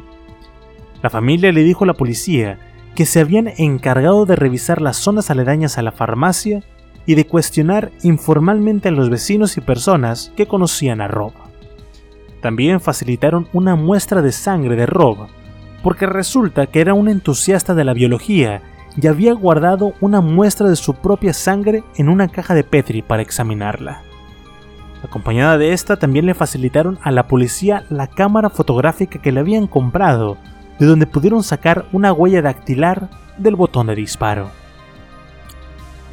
La familia le dijo a la policía que se habían encargado de revisar las zonas aledañas a la farmacia y de cuestionar informalmente a los vecinos y personas que conocían a Rob. También facilitaron una muestra de sangre de Rob, porque resulta que era un entusiasta de la biología y había guardado una muestra de su propia sangre en una caja de Petri para examinarla. Acompañada de esta, también le facilitaron a la policía la cámara fotográfica que le habían comprado de donde pudieron sacar una huella dactilar del botón de disparo.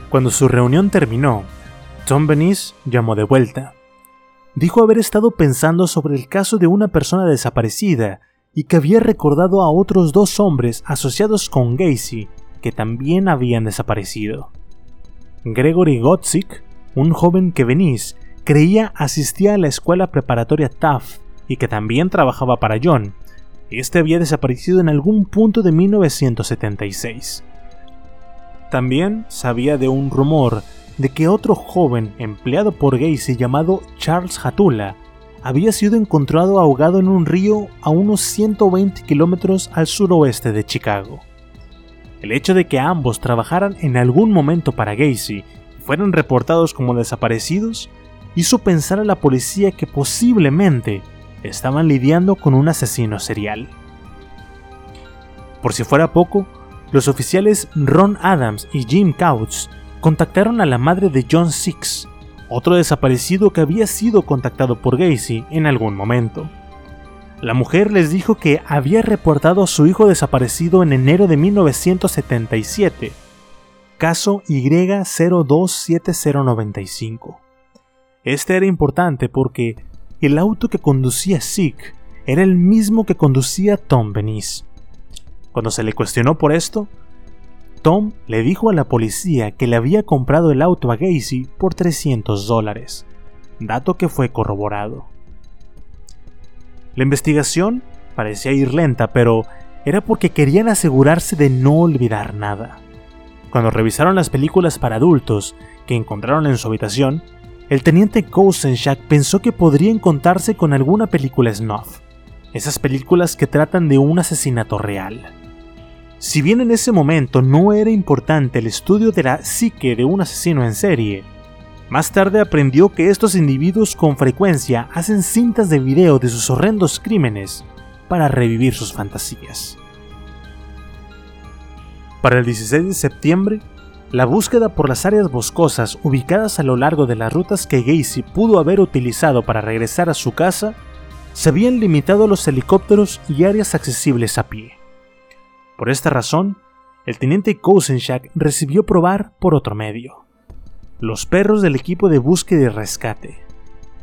Cuando su reunión terminó, Tom Benice llamó de vuelta. Dijo haber estado pensando sobre el caso de una persona desaparecida y que había recordado a otros dos hombres asociados con Gacy que también habían desaparecido. Gregory Gotzik, un joven que Benice creía asistía a la escuela preparatoria Taft y que también trabajaba para John, este había desaparecido en algún punto de 1976. También sabía de un rumor de que otro joven empleado por Gacy llamado Charles Hatula había sido encontrado ahogado en un río a unos 120 kilómetros al suroeste de Chicago. El hecho de que ambos trabajaran en algún momento para Gacy y fueran reportados como desaparecidos hizo pensar a la policía que posiblemente estaban lidiando con un asesino serial. Por si fuera poco, los oficiales Ron Adams y Jim Couch contactaron a la madre de John Six, otro desaparecido que había sido contactado por Gacy en algún momento. La mujer les dijo que había reportado a su hijo desaparecido en enero de 1977, caso Y027095. Este era importante porque el auto que conducía Zeke era el mismo que conducía Tom Benice. Cuando se le cuestionó por esto, Tom le dijo a la policía que le había comprado el auto a Gacy por 300 dólares, dato que fue corroborado. La investigación parecía ir lenta, pero era porque querían asegurarse de no olvidar nada. Cuando revisaron las películas para adultos que encontraron en su habitación, el teniente Kousenchak pensó que podría encontrarse con alguna película snuff, esas películas que tratan de un asesinato real. Si bien en ese momento no era importante el estudio de la psique de un asesino en serie, más tarde aprendió que estos individuos con frecuencia hacen cintas de video de sus horrendos crímenes para revivir sus fantasías. Para el 16 de septiembre, la búsqueda por las áreas boscosas ubicadas a lo largo de las rutas que Gacy pudo haber utilizado para regresar a su casa se habían limitado a los helicópteros y áreas accesibles a pie. Por esta razón, el teniente Kousenchak recibió probar por otro medio los perros del equipo de búsqueda y rescate.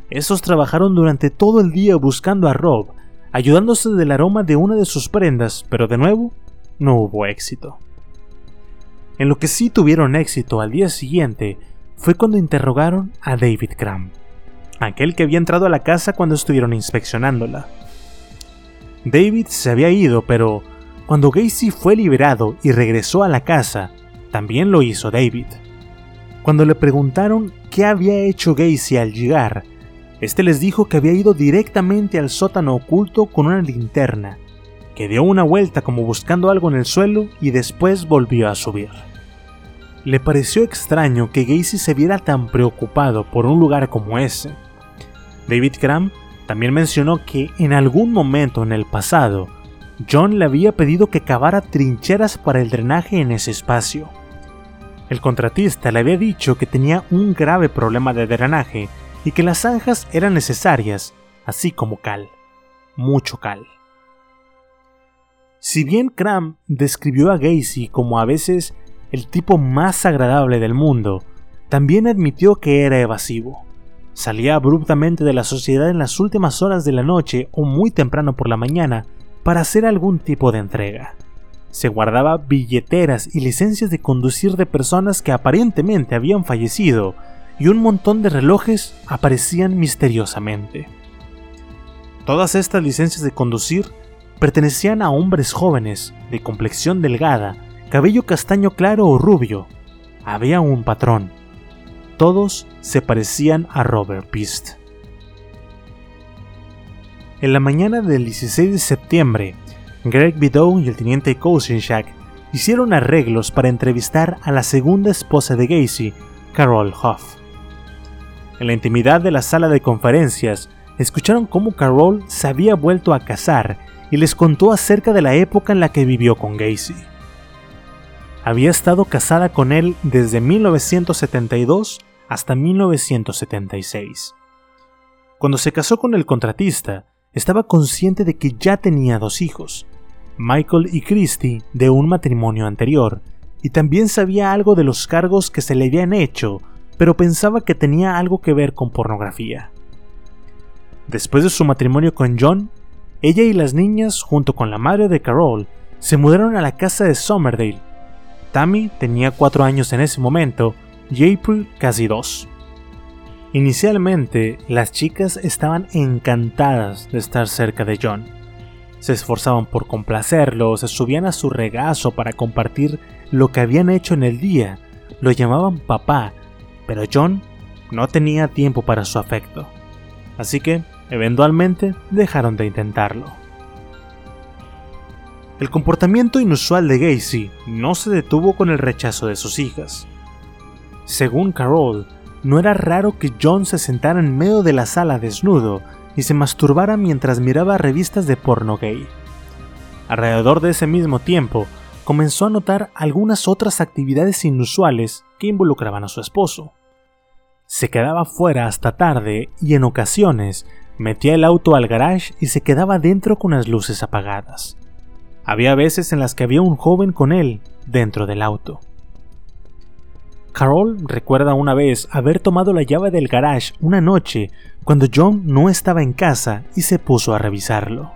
Esos trabajaron durante todo el día buscando a Rob, ayudándose del aroma de una de sus prendas, pero de nuevo, no hubo éxito. En lo que sí tuvieron éxito al día siguiente fue cuando interrogaron a David Cram, aquel que había entrado a la casa cuando estuvieron inspeccionándola. David se había ido, pero cuando Gacy fue liberado y regresó a la casa, también lo hizo David. Cuando le preguntaron qué había hecho Gacy al llegar, este les dijo que había ido directamente al sótano oculto con una linterna, que dio una vuelta como buscando algo en el suelo y después volvió a subir. Le pareció extraño que Gacy se viera tan preocupado por un lugar como ese. David Graham también mencionó que en algún momento en el pasado, John le había pedido que cavara trincheras para el drenaje en ese espacio el contratista le había dicho que tenía un grave problema de drenaje y que las zanjas eran necesarias, así como cal. Mucho cal. Si bien Cram describió a Gacy como a veces el tipo más agradable del mundo, también admitió que era evasivo. Salía abruptamente de la sociedad en las últimas horas de la noche o muy temprano por la mañana para hacer algún tipo de entrega se guardaba billeteras y licencias de conducir de personas que aparentemente habían fallecido, y un montón de relojes aparecían misteriosamente. Todas estas licencias de conducir pertenecían a hombres jóvenes, de complexión delgada, cabello castaño claro o rubio. Había un patrón. Todos se parecían a Robert Pist. En la mañana del 16 de septiembre, Greg Bidow y el teniente Kousinchak hicieron arreglos para entrevistar a la segunda esposa de Gacy, Carol Huff. En la intimidad de la sala de conferencias, escucharon cómo Carol se había vuelto a casar y les contó acerca de la época en la que vivió con Gacy. Había estado casada con él desde 1972 hasta 1976. Cuando se casó con el contratista, estaba consciente de que ya tenía dos hijos, Michael y Christy, de un matrimonio anterior, y también sabía algo de los cargos que se le habían hecho, pero pensaba que tenía algo que ver con pornografía. Después de su matrimonio con John, ella y las niñas, junto con la madre de Carol, se mudaron a la casa de Somerdale. Tammy tenía cuatro años en ese momento y April casi dos. Inicialmente, las chicas estaban encantadas de estar cerca de John. Se esforzaban por complacerlo, se subían a su regazo para compartir lo que habían hecho en el día, lo llamaban papá, pero John no tenía tiempo para su afecto. Así que, eventualmente, dejaron de intentarlo. El comportamiento inusual de Gacy no se detuvo con el rechazo de sus hijas. Según Carol, no era raro que John se sentara en medio de la sala desnudo y se masturbara mientras miraba revistas de porno gay. Alrededor de ese mismo tiempo, comenzó a notar algunas otras actividades inusuales que involucraban a su esposo. Se quedaba fuera hasta tarde y en ocasiones metía el auto al garage y se quedaba dentro con las luces apagadas. Había veces en las que había un joven con él dentro del auto. Carol recuerda una vez haber tomado la llave del garage una noche cuando John no estaba en casa y se puso a revisarlo.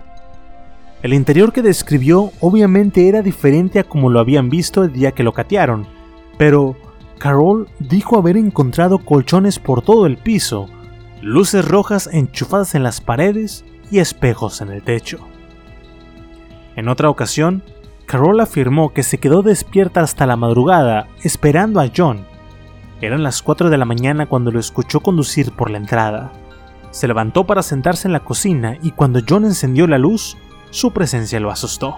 El interior que describió obviamente era diferente a como lo habían visto el día que lo catearon, pero Carol dijo haber encontrado colchones por todo el piso, luces rojas enchufadas en las paredes y espejos en el techo. En otra ocasión, Carol afirmó que se quedó despierta hasta la madrugada esperando a John. Eran las 4 de la mañana cuando lo escuchó conducir por la entrada. Se levantó para sentarse en la cocina y cuando John encendió la luz, su presencia lo asustó.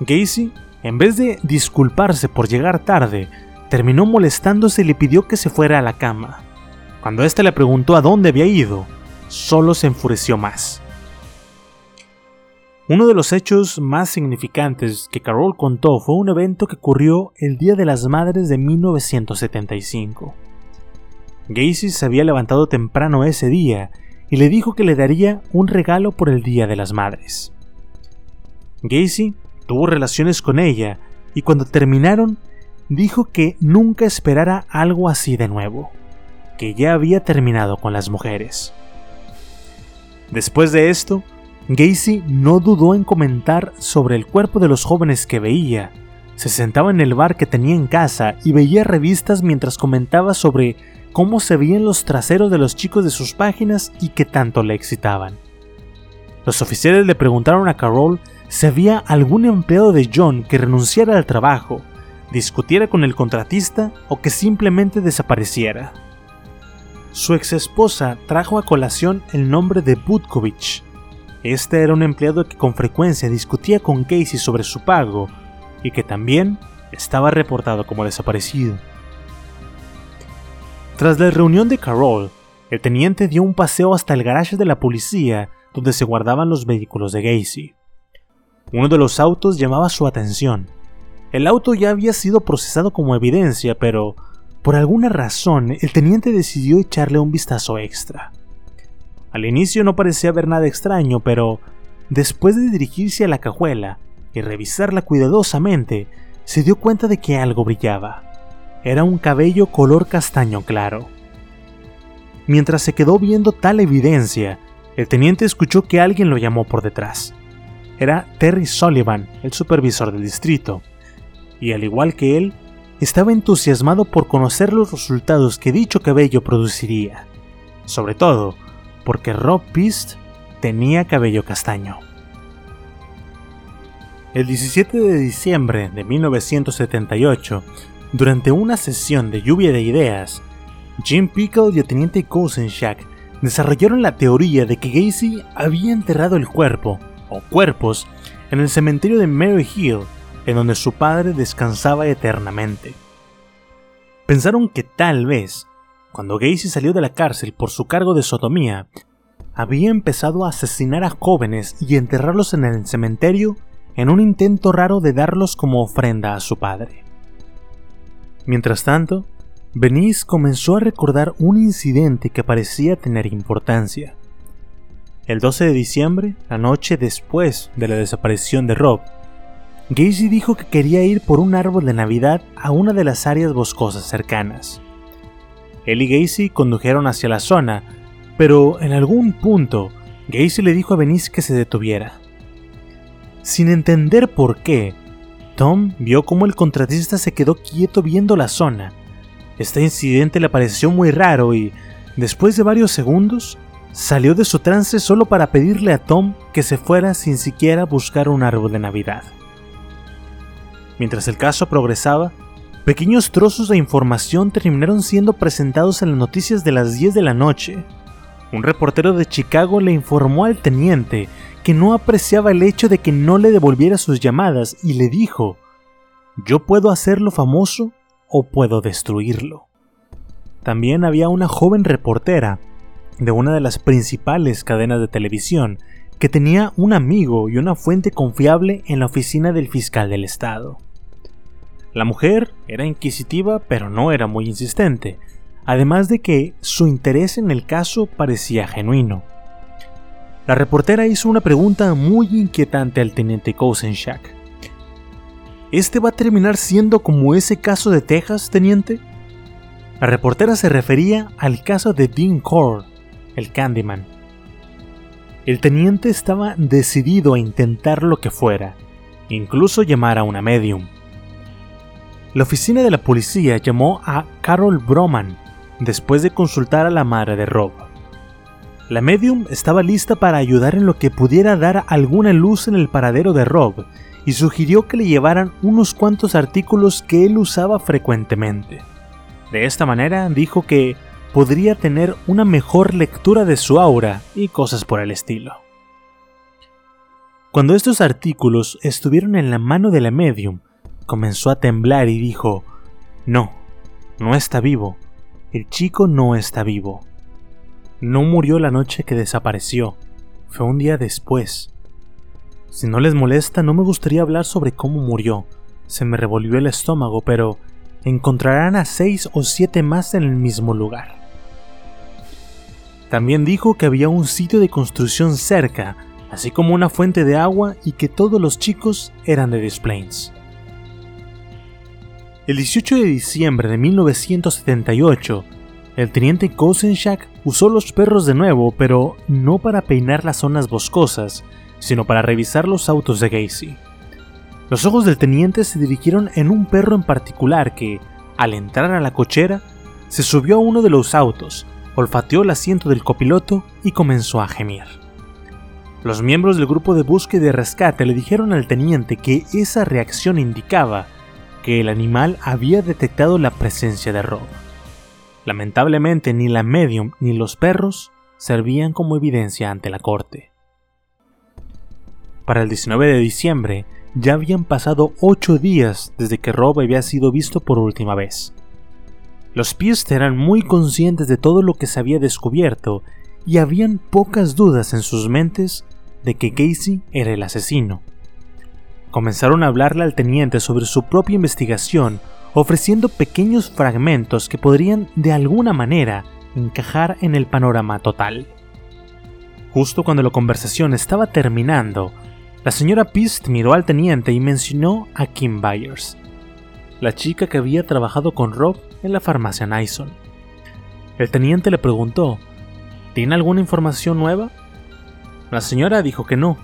Gacy, en vez de disculparse por llegar tarde, terminó molestándose y le pidió que se fuera a la cama. Cuando éste le preguntó a dónde había ido, solo se enfureció más. Uno de los hechos más significantes que Carol contó fue un evento que ocurrió el Día de las Madres de 1975. Gacy se había levantado temprano ese día y le dijo que le daría un regalo por el Día de las Madres. Gacy tuvo relaciones con ella y cuando terminaron dijo que nunca esperara algo así de nuevo, que ya había terminado con las mujeres. Después de esto, Gacy no dudó en comentar sobre el cuerpo de los jóvenes que veía. Se sentaba en el bar que tenía en casa y veía revistas mientras comentaba sobre cómo se veían los traseros de los chicos de sus páginas y que tanto le excitaban. Los oficiales le preguntaron a Carol si había algún empleado de John que renunciara al trabajo, discutiera con el contratista o que simplemente desapareciera. Su ex esposa trajo a colación el nombre de Butkovich. Este era un empleado que con frecuencia discutía con Casey sobre su pago y que también estaba reportado como desaparecido. Tras la reunión de Carol, el teniente dio un paseo hasta el garaje de la policía donde se guardaban los vehículos de Gacy. Uno de los autos llamaba su atención. El auto ya había sido procesado como evidencia, pero por alguna razón el teniente decidió echarle un vistazo extra. Al inicio no parecía haber nada extraño, pero después de dirigirse a la cajuela y revisarla cuidadosamente, se dio cuenta de que algo brillaba. Era un cabello color castaño claro. Mientras se quedó viendo tal evidencia, el teniente escuchó que alguien lo llamó por detrás. Era Terry Sullivan, el supervisor del distrito, y al igual que él, estaba entusiasmado por conocer los resultados que dicho cabello produciría, sobre todo porque Rob Pist tenía cabello castaño. El 17 de diciembre de 1978, durante una sesión de lluvia de ideas, Jim Pickle y el teniente Shack desarrollaron la teoría de que Gacy había enterrado el cuerpo, o cuerpos, en el cementerio de Mary Hill en donde su padre descansaba eternamente. Pensaron que tal vez, cuando Gacy salió de la cárcel por su cargo de sodomía, había empezado a asesinar a jóvenes y enterrarlos en el cementerio en un intento raro de darlos como ofrenda a su padre. Mientras tanto, Benice comenzó a recordar un incidente que parecía tener importancia. El 12 de diciembre, la noche después de la desaparición de Rob, Gacy dijo que quería ir por un árbol de Navidad a una de las áreas boscosas cercanas. Él y Gacy condujeron hacia la zona, pero en algún punto Gacy le dijo a Benice que se detuviera. Sin entender por qué, Tom vio cómo el contratista se quedó quieto viendo la zona. Este incidente le pareció muy raro y, después de varios segundos, salió de su trance solo para pedirle a Tom que se fuera sin siquiera buscar un árbol de Navidad. Mientras el caso progresaba, pequeños trozos de información terminaron siendo presentados en las noticias de las 10 de la noche. Un reportero de Chicago le informó al teniente que no apreciaba el hecho de que no le devolviera sus llamadas y le dijo, yo puedo hacerlo famoso o puedo destruirlo. También había una joven reportera de una de las principales cadenas de televisión que tenía un amigo y una fuente confiable en la oficina del fiscal del estado. La mujer era inquisitiva pero no era muy insistente, además de que su interés en el caso parecía genuino. La reportera hizo una pregunta muy inquietante al teniente Kosenchak. ¿Este va a terminar siendo como ese caso de Texas, teniente? La reportera se refería al caso de Dean Core, el Candyman. El teniente estaba decidido a intentar lo que fuera, incluso llamar a una medium. La oficina de la policía llamó a Carol Broman después de consultar a la madre de Rob. La medium estaba lista para ayudar en lo que pudiera dar alguna luz en el paradero de Rob y sugirió que le llevaran unos cuantos artículos que él usaba frecuentemente. De esta manera dijo que podría tener una mejor lectura de su aura y cosas por el estilo. Cuando estos artículos estuvieron en la mano de la medium, comenzó a temblar y dijo, No, no está vivo, el chico no está vivo. No murió la noche que desapareció, fue un día después. Si no les molesta, no me gustaría hablar sobre cómo murió. Se me revolvió el estómago, pero encontrarán a seis o siete más en el mismo lugar. También dijo que había un sitio de construcción cerca, así como una fuente de agua y que todos los chicos eran de Displains. El 18 de diciembre de 1978, el teniente Kosenchak usó los perros de nuevo, pero no para peinar las zonas boscosas, sino para revisar los autos de Gacy. Los ojos del teniente se dirigieron en un perro en particular que, al entrar a la cochera, se subió a uno de los autos, olfateó el asiento del copiloto y comenzó a gemir. Los miembros del grupo de búsqueda y rescate le dijeron al teniente que esa reacción indicaba que el animal había detectado la presencia de Rob. Lamentablemente ni la medium ni los perros servían como evidencia ante la corte. Para el 19 de diciembre ya habían pasado ocho días desde que Rob había sido visto por última vez. Los Pierce eran muy conscientes de todo lo que se había descubierto y habían pocas dudas en sus mentes de que Casey era el asesino. Comenzaron a hablarle al teniente sobre su propia investigación, ofreciendo pequeños fragmentos que podrían de alguna manera encajar en el panorama total. Justo cuando la conversación estaba terminando, la señora Pist miró al teniente y mencionó a Kim Byers, la chica que había trabajado con Rob en la farmacia Nyson. El teniente le preguntó, ¿Tiene alguna información nueva? La señora dijo que no,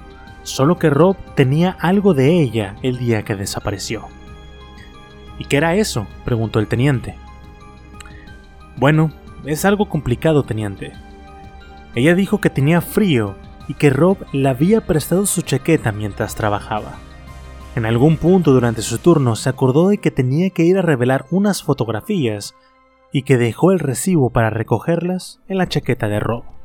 solo que Rob tenía algo de ella el día que desapareció. ¿Y qué era eso? preguntó el teniente. Bueno, es algo complicado, teniente. Ella dijo que tenía frío y que Rob le había prestado su chaqueta mientras trabajaba. En algún punto durante su turno se acordó de que tenía que ir a revelar unas fotografías y que dejó el recibo para recogerlas en la chaqueta de Rob.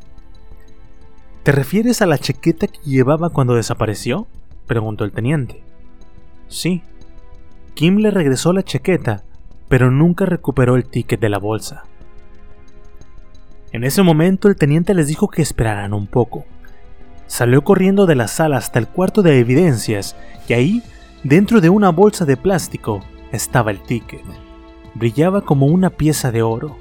¿Te refieres a la chaqueta que llevaba cuando desapareció? preguntó el teniente. Sí. Kim le regresó la chaqueta, pero nunca recuperó el ticket de la bolsa. En ese momento el teniente les dijo que esperaran un poco. Salió corriendo de la sala hasta el cuarto de evidencias y ahí Dentro de una bolsa de plástico estaba el ticket. Brillaba como una pieza de oro.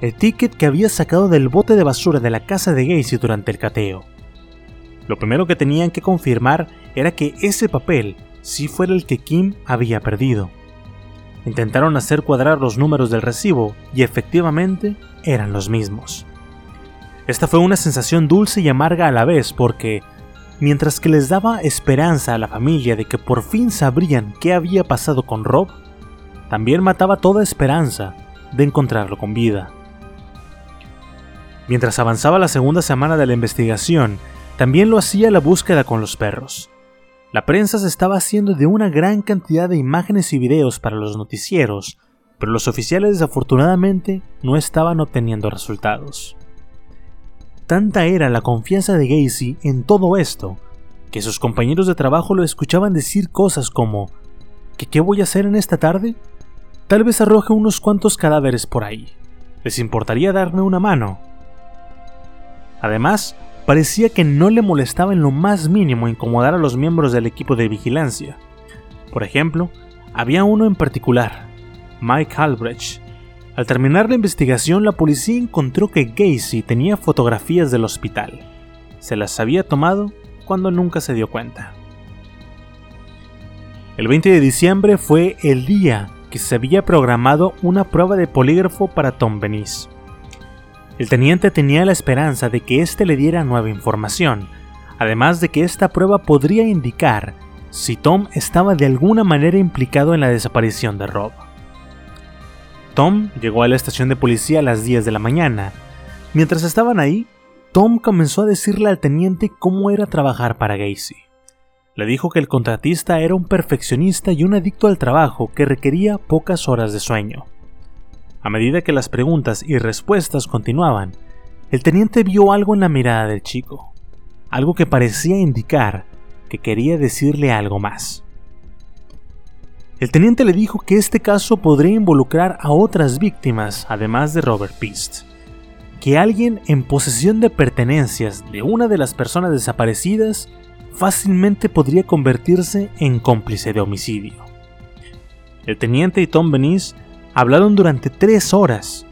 El ticket que había sacado del bote de basura de la casa de Gacy durante el cateo. Lo primero que tenían que confirmar era que ese papel sí fuera el que Kim había perdido. Intentaron hacer cuadrar los números del recibo y efectivamente eran los mismos. Esta fue una sensación dulce y amarga a la vez porque mientras que les daba esperanza a la familia de que por fin sabrían qué había pasado con Rob, también mataba toda esperanza de encontrarlo con vida. Mientras avanzaba la segunda semana de la investigación, también lo hacía la búsqueda con los perros. La prensa se estaba haciendo de una gran cantidad de imágenes y videos para los noticieros, pero los oficiales desafortunadamente no estaban obteniendo resultados. Tanta era la confianza de Gacy en todo esto, que sus compañeros de trabajo lo escuchaban decir cosas como ¿que qué voy a hacer en esta tarde? Tal vez arroje unos cuantos cadáveres por ahí. ¿Les importaría darme una mano? Además, parecía que no le molestaba en lo más mínimo incomodar a los miembros del equipo de vigilancia. Por ejemplo, había uno en particular, Mike Albrecht. Al terminar la investigación, la policía encontró que Gacy tenía fotografías del hospital. Se las había tomado cuando nunca se dio cuenta. El 20 de diciembre fue el día que se había programado una prueba de polígrafo para Tom Benice. El teniente tenía la esperanza de que éste le diera nueva información, además de que esta prueba podría indicar si Tom estaba de alguna manera implicado en la desaparición de Rob. Tom llegó a la estación de policía a las 10 de la mañana. Mientras estaban ahí, Tom comenzó a decirle al teniente cómo era trabajar para Gacy. Le dijo que el contratista era un perfeccionista y un adicto al trabajo que requería pocas horas de sueño. A medida que las preguntas y respuestas continuaban, el teniente vio algo en la mirada del chico, algo que parecía indicar que quería decirle algo más. El teniente le dijo que este caso podría involucrar a otras víctimas, además de Robert Pist, que alguien en posesión de pertenencias de una de las personas desaparecidas fácilmente podría convertirse en cómplice de homicidio. El teniente y Tom Benice Hablaron durante tres horas.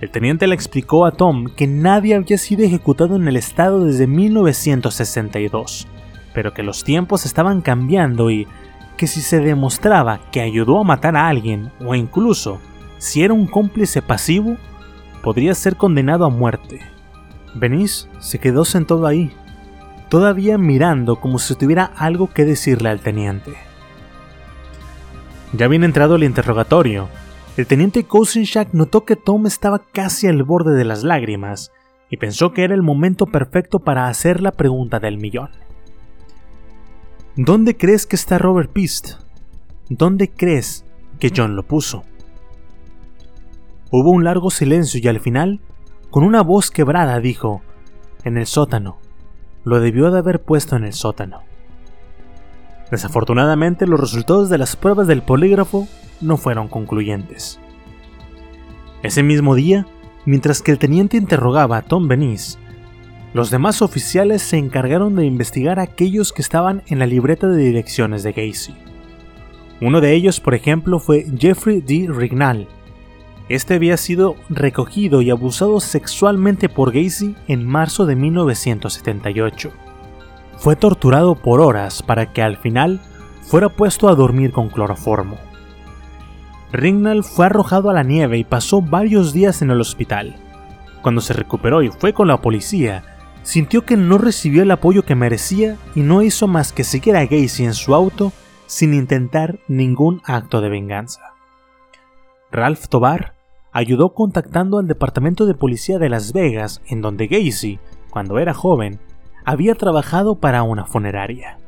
El teniente le explicó a Tom que nadie había sido ejecutado en el estado desde 1962, pero que los tiempos estaban cambiando y que si se demostraba que ayudó a matar a alguien, o incluso si era un cómplice pasivo, podría ser condenado a muerte. Benice se quedó sentado ahí, todavía mirando como si tuviera algo que decirle al teniente. Ya había entrado el interrogatorio, el teniente Kosinchak notó que Tom estaba casi al borde de las lágrimas y pensó que era el momento perfecto para hacer la pregunta del millón. ¿Dónde crees que está Robert Pist? ¿Dónde crees que John lo puso? Hubo un largo silencio y al final, con una voz quebrada, dijo, en el sótano. Lo debió de haber puesto en el sótano. Desafortunadamente, los resultados de las pruebas del polígrafo no fueron concluyentes. Ese mismo día, mientras que el teniente interrogaba a Tom Benice, los demás oficiales se encargaron de investigar a aquellos que estaban en la libreta de direcciones de Gacy. Uno de ellos, por ejemplo, fue Jeffrey D. Rignall. Este había sido recogido y abusado sexualmente por Gacy en marzo de 1978. Fue torturado por horas para que al final fuera puesto a dormir con cloroformo. Rignall fue arrojado a la nieve y pasó varios días en el hospital. Cuando se recuperó y fue con la policía, sintió que no recibió el apoyo que merecía y no hizo más que seguir a Gacy en su auto sin intentar ningún acto de venganza. Ralph Tobar ayudó contactando al departamento de policía de Las Vegas, en donde Gacy, cuando era joven, había trabajado para una funeraria.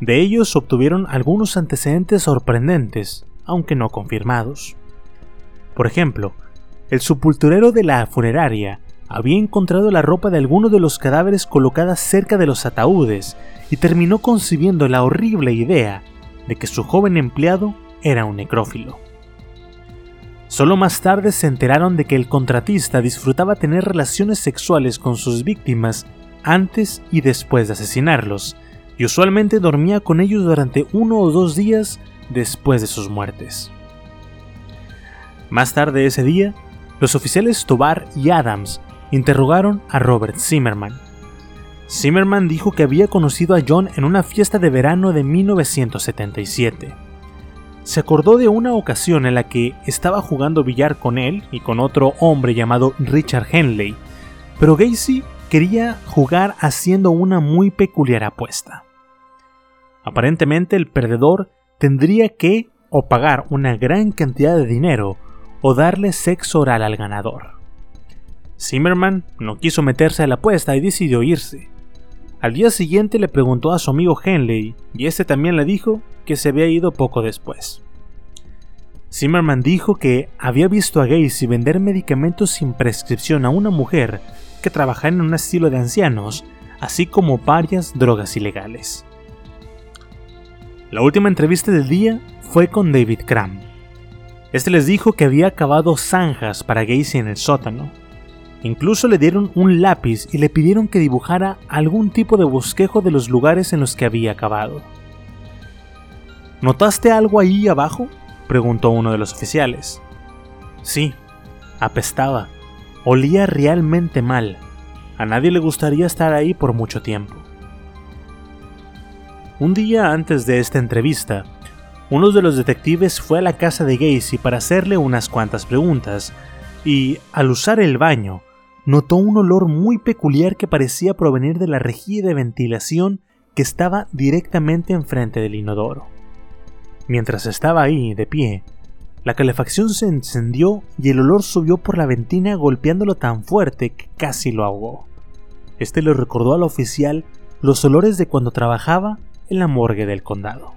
De ellos obtuvieron algunos antecedentes sorprendentes aunque no confirmados. Por ejemplo, el sepulturero de la funeraria había encontrado la ropa de alguno de los cadáveres colocadas cerca de los ataúdes y terminó concibiendo la horrible idea de que su joven empleado era un necrófilo. Solo más tarde se enteraron de que el contratista disfrutaba tener relaciones sexuales con sus víctimas antes y después de asesinarlos, y usualmente dormía con ellos durante uno o dos días después de sus muertes. Más tarde ese día, los oficiales Tobar y Adams interrogaron a Robert Zimmerman. Zimmerman dijo que había conocido a John en una fiesta de verano de 1977. Se acordó de una ocasión en la que estaba jugando billar con él y con otro hombre llamado Richard Henley, pero Gacy quería jugar haciendo una muy peculiar apuesta. Aparentemente el perdedor tendría que o pagar una gran cantidad de dinero o darle sexo oral al ganador. Zimmerman no quiso meterse a la apuesta y decidió irse. Al día siguiente le preguntó a su amigo Henley y este también le dijo que se había ido poco después. Zimmerman dijo que había visto a Gacy vender medicamentos sin prescripción a una mujer que trabajaba en un estilo de ancianos, así como varias drogas ilegales. La última entrevista del día fue con David Cram. Este les dijo que había cavado zanjas para Gacy en el sótano. Incluso le dieron un lápiz y le pidieron que dibujara algún tipo de bosquejo de los lugares en los que había acabado. ¿Notaste algo ahí abajo? preguntó uno de los oficiales. Sí, apestaba. Olía realmente mal. A nadie le gustaría estar ahí por mucho tiempo. Un día antes de esta entrevista, uno de los detectives fue a la casa de Gacy para hacerle unas cuantas preguntas, y, al usar el baño, notó un olor muy peculiar que parecía provenir de la rejilla de ventilación que estaba directamente enfrente del inodoro. Mientras estaba ahí, de pie, la calefacción se encendió y el olor subió por la ventina golpeándolo tan fuerte que casi lo ahogó. Este le recordó al oficial los olores de cuando trabajaba en la morgue del condado.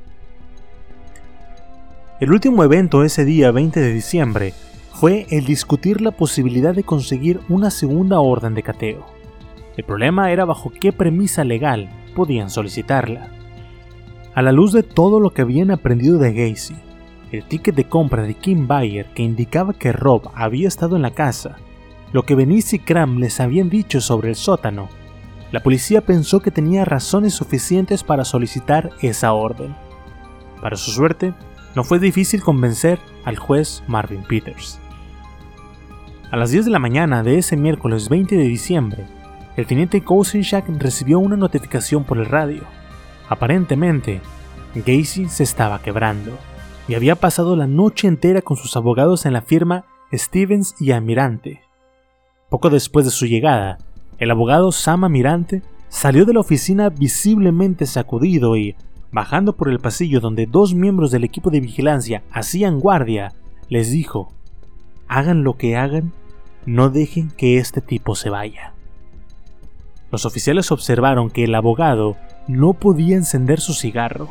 El último evento ese día 20 de diciembre fue el discutir la posibilidad de conseguir una segunda orden de cateo. El problema era bajo qué premisa legal podían solicitarla. A la luz de todo lo que habían aprendido de Gacy, el ticket de compra de Kim Bayer que indicaba que Rob había estado en la casa, lo que Benice y Cram les habían dicho sobre el sótano, la policía pensó que tenía razones suficientes para solicitar esa orden. Para su suerte, no fue difícil convencer al juez Marvin Peters. A las 10 de la mañana de ese miércoles 20 de diciembre, el teniente Kosinchak recibió una notificación por el radio. Aparentemente, Gacy se estaba quebrando y había pasado la noche entera con sus abogados en la firma Stevens y Amirante. Poco después de su llegada, el abogado Sam Amirante salió de la oficina visiblemente sacudido y, bajando por el pasillo donde dos miembros del equipo de vigilancia hacían guardia, les dijo, hagan lo que hagan, no dejen que este tipo se vaya. Los oficiales observaron que el abogado no podía encender su cigarro,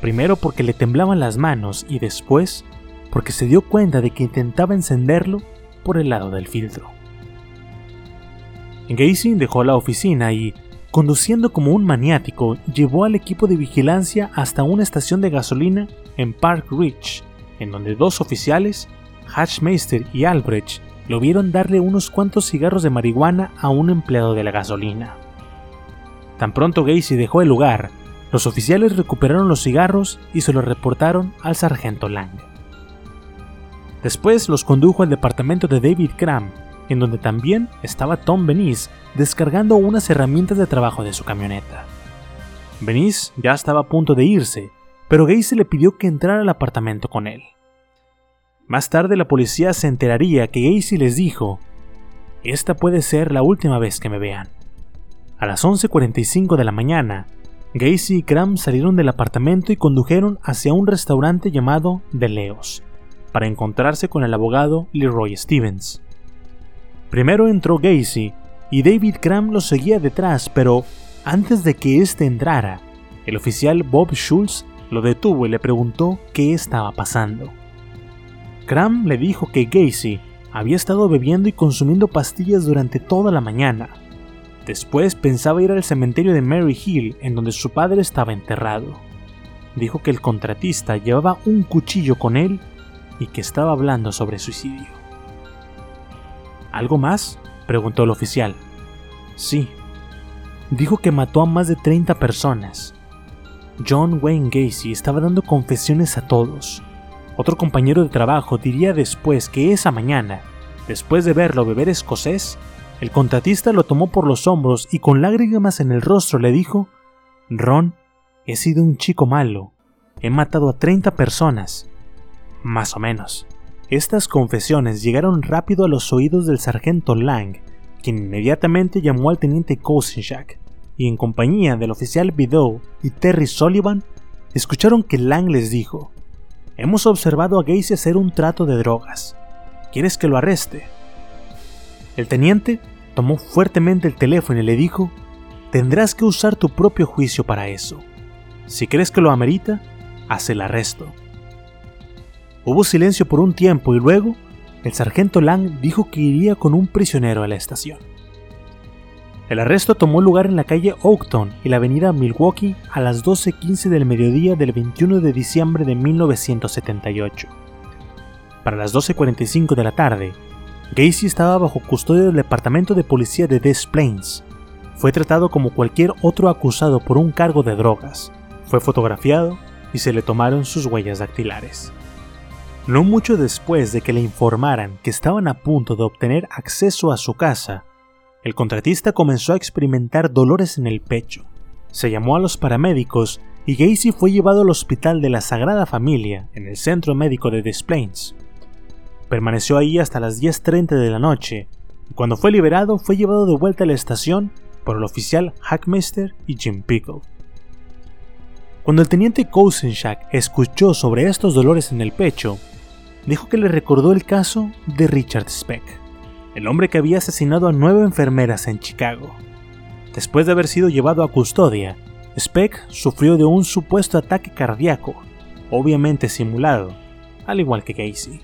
primero porque le temblaban las manos y después porque se dio cuenta de que intentaba encenderlo por el lado del filtro. Gacy dejó la oficina y, conduciendo como un maniático, llevó al equipo de vigilancia hasta una estación de gasolina en Park Ridge, en donde dos oficiales Hatchmeister y Albrecht lo vieron darle unos cuantos cigarros de marihuana a un empleado de la gasolina. Tan pronto Gacy dejó el lugar, los oficiales recuperaron los cigarros y se los reportaron al sargento Lang. Después los condujo al departamento de David Cram, en donde también estaba Tom Benice descargando unas herramientas de trabajo de su camioneta. Benice ya estaba a punto de irse, pero Gacy le pidió que entrara al apartamento con él. Más tarde la policía se enteraría que Gacy les dijo, esta puede ser la última vez que me vean. A las 11.45 de la mañana, Gacy y Cram salieron del apartamento y condujeron hacia un restaurante llamado The Leos, para encontrarse con el abogado Leroy Stevens. Primero entró Gacy y David Cram lo seguía detrás, pero antes de que éste entrara, el oficial Bob Schultz lo detuvo y le preguntó qué estaba pasando. Cram le dijo que Gacy había estado bebiendo y consumiendo pastillas durante toda la mañana. Después pensaba ir al cementerio de Mary Hill, en donde su padre estaba enterrado. Dijo que el contratista llevaba un cuchillo con él y que estaba hablando sobre suicidio. ¿Algo más? preguntó el oficial. Sí. Dijo que mató a más de 30 personas. John Wayne Gacy estaba dando confesiones a todos, otro compañero de trabajo diría después que esa mañana, después de verlo beber escocés, el contratista lo tomó por los hombros y con lágrimas en el rostro le dijo, Ron, he sido un chico malo, he matado a 30 personas. Más o menos. Estas confesiones llegaron rápido a los oídos del sargento Lang, quien inmediatamente llamó al teniente Kosinchak, y en compañía del oficial Bidow y Terry Sullivan, escucharon que Lang les dijo, Hemos observado a Gacy hacer un trato de drogas. ¿Quieres que lo arreste? El teniente tomó fuertemente el teléfono y le dijo, tendrás que usar tu propio juicio para eso. Si crees que lo amerita, haz el arresto. Hubo silencio por un tiempo y luego el sargento Lang dijo que iría con un prisionero a la estación. El arresto tomó lugar en la calle Oakton y la avenida Milwaukee a las 12.15 del mediodía del 21 de diciembre de 1978. Para las 12.45 de la tarde, Gacy estaba bajo custodia del Departamento de Policía de Des Plains. Fue tratado como cualquier otro acusado por un cargo de drogas. Fue fotografiado y se le tomaron sus huellas dactilares. No mucho después de que le informaran que estaban a punto de obtener acceso a su casa, el contratista comenzó a experimentar dolores en el pecho. Se llamó a los paramédicos y Gacy fue llevado al hospital de la Sagrada Familia en el centro médico de Des Plains. Permaneció ahí hasta las 10.30 de la noche y cuando fue liberado fue llevado de vuelta a la estación por el oficial Hackmeister y Jim Pickle. Cuando el teniente Kousenchak escuchó sobre estos dolores en el pecho, dijo que le recordó el caso de Richard Speck, el hombre que había asesinado a nueve enfermeras en Chicago. Después de haber sido llevado a custodia, Speck sufrió de un supuesto ataque cardíaco, obviamente simulado, al igual que Casey.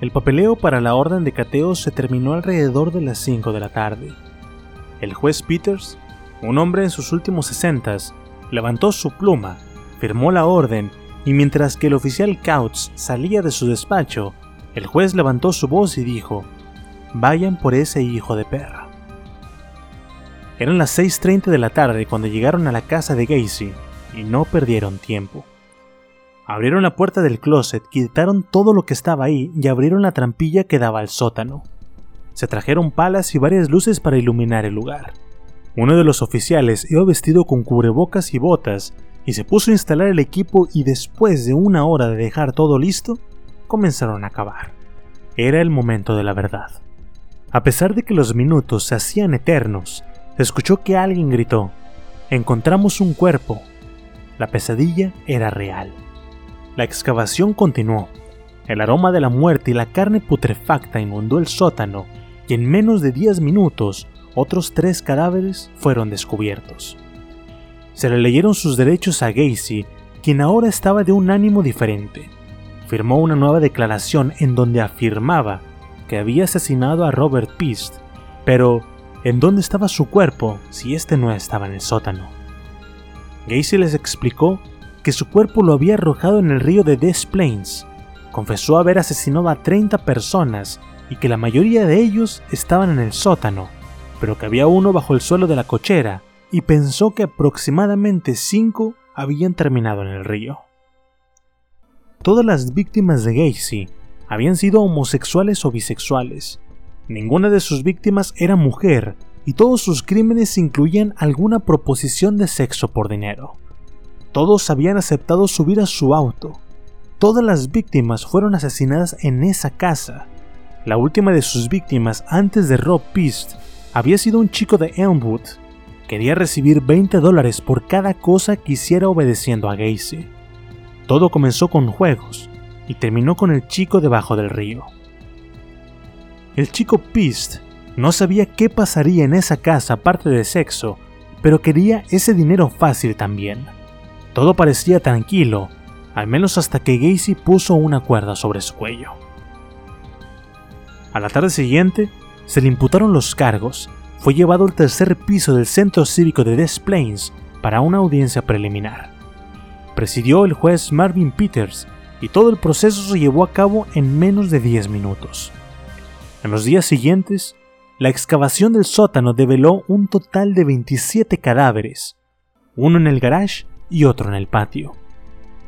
El papeleo para la orden de cateo se terminó alrededor de las 5 de la tarde. El juez Peters, un hombre en sus últimos sesentas, levantó su pluma, firmó la orden y mientras que el oficial Couch salía de su despacho, el juez levantó su voz y dijo, Vayan por ese hijo de perra. Eran las 6.30 de la tarde cuando llegaron a la casa de Gacy y no perdieron tiempo. Abrieron la puerta del closet, quitaron todo lo que estaba ahí y abrieron la trampilla que daba al sótano. Se trajeron palas y varias luces para iluminar el lugar. Uno de los oficiales iba vestido con cubrebocas y botas y se puso a instalar el equipo y después de una hora de dejar todo listo, comenzaron a cavar. Era el momento de la verdad. A pesar de que los minutos se hacían eternos, se escuchó que alguien gritó, encontramos un cuerpo. La pesadilla era real. La excavación continuó. El aroma de la muerte y la carne putrefacta inundó el sótano y en menos de 10 minutos otros tres cadáveres fueron descubiertos. Se le leyeron sus derechos a Gacy, quien ahora estaba de un ánimo diferente. Firmó una nueva declaración en donde afirmaba que había asesinado a Robert Pist, pero ¿en dónde estaba su cuerpo si este no estaba en el sótano? Gacy les explicó que su cuerpo lo había arrojado en el río de Des Plains. Confesó haber asesinado a 30 personas y que la mayoría de ellos estaban en el sótano, pero que había uno bajo el suelo de la cochera y pensó que aproximadamente 5 habían terminado en el río. Todas las víctimas de Gacy habían sido homosexuales o bisexuales. Ninguna de sus víctimas era mujer y todos sus crímenes incluían alguna proposición de sexo por dinero. Todos habían aceptado subir a su auto. Todas las víctimas fueron asesinadas en esa casa. La última de sus víctimas antes de Rob Pist había sido un chico de Elmwood. Quería recibir 20 dólares por cada cosa que hiciera obedeciendo a Gacy. Todo comenzó con juegos y terminó con el chico debajo del río. El chico Pist no sabía qué pasaría en esa casa aparte de sexo, pero quería ese dinero fácil también. Todo parecía tranquilo, al menos hasta que Gacy puso una cuerda sobre su cuello. A la tarde siguiente, se le imputaron los cargos, fue llevado al tercer piso del centro cívico de Des Plains para una audiencia preliminar. Presidió el juez Marvin Peters y todo el proceso se llevó a cabo en menos de 10 minutos. En los días siguientes, la excavación del sótano develó un total de 27 cadáveres, uno en el garage y otro en el patio.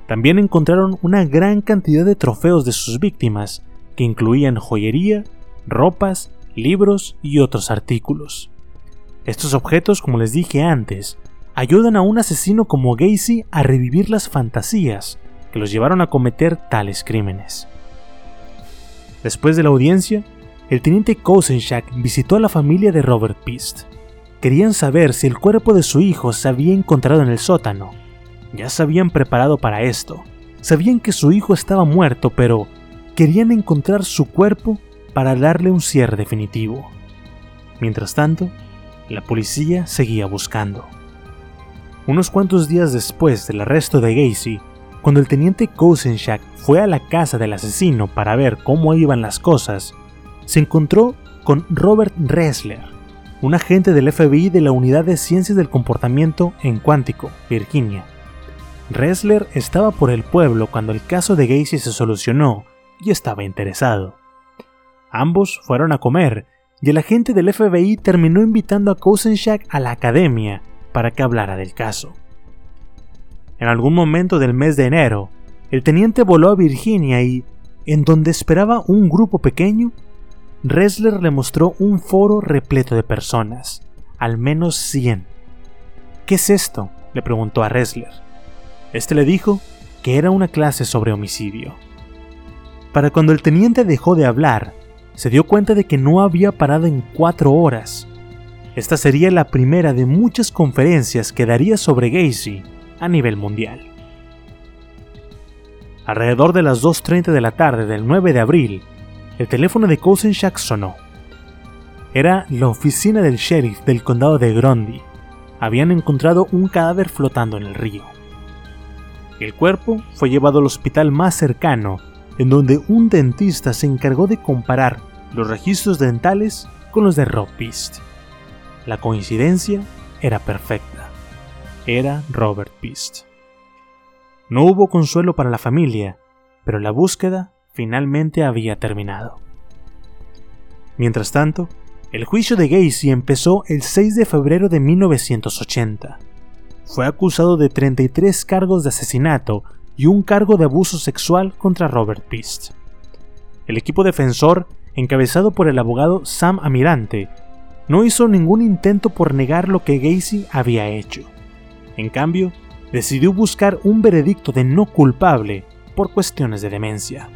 También encontraron una gran cantidad de trofeos de sus víctimas, que incluían joyería, ropas, libros y otros artículos. Estos objetos, como les dije antes, ayudan a un asesino como Gacy a revivir las fantasías que los llevaron a cometer tales crímenes. Después de la audiencia, el teniente Kosenchak visitó a la familia de Robert Pist. Querían saber si el cuerpo de su hijo se había encontrado en el sótano, ya se habían preparado para esto. Sabían que su hijo estaba muerto, pero querían encontrar su cuerpo para darle un cierre definitivo. Mientras tanto, la policía seguía buscando. Unos cuantos días después del arresto de Gacy, cuando el teniente Kosenchak fue a la casa del asesino para ver cómo iban las cosas, se encontró con Robert Ressler, un agente del FBI de la Unidad de Ciencias del Comportamiento en Cuántico, Virginia. Ressler estaba por el pueblo cuando el caso de Gacy se solucionó y estaba interesado. Ambos fueron a comer y el agente del FBI terminó invitando a Kosenchak a la academia para que hablara del caso. En algún momento del mes de enero, el teniente voló a Virginia y, en donde esperaba un grupo pequeño, Ressler le mostró un foro repleto de personas, al menos 100. ¿Qué es esto? le preguntó a Ressler. Este le dijo que era una clase sobre homicidio. Para cuando el teniente dejó de hablar, se dio cuenta de que no había parado en cuatro horas. Esta sería la primera de muchas conferencias que daría sobre Gacy a nivel mundial. Alrededor de las 2.30 de la tarde del 9 de abril, el teléfono de Kosenchak sonó. Era la oficina del sheriff del condado de Grundy. Habían encontrado un cadáver flotando en el río. El cuerpo fue llevado al hospital más cercano, en donde un dentista se encargó de comparar los registros dentales con los de Rob Beast. La coincidencia era perfecta. Era Robert Beast. No hubo consuelo para la familia, pero la búsqueda finalmente había terminado. Mientras tanto, el juicio de Gacy empezó el 6 de febrero de 1980. Fue acusado de 33 cargos de asesinato y un cargo de abuso sexual contra Robert Beast. El equipo defensor, encabezado por el abogado Sam Amirante, no hizo ningún intento por negar lo que Gacy había hecho. En cambio, decidió buscar un veredicto de no culpable por cuestiones de demencia.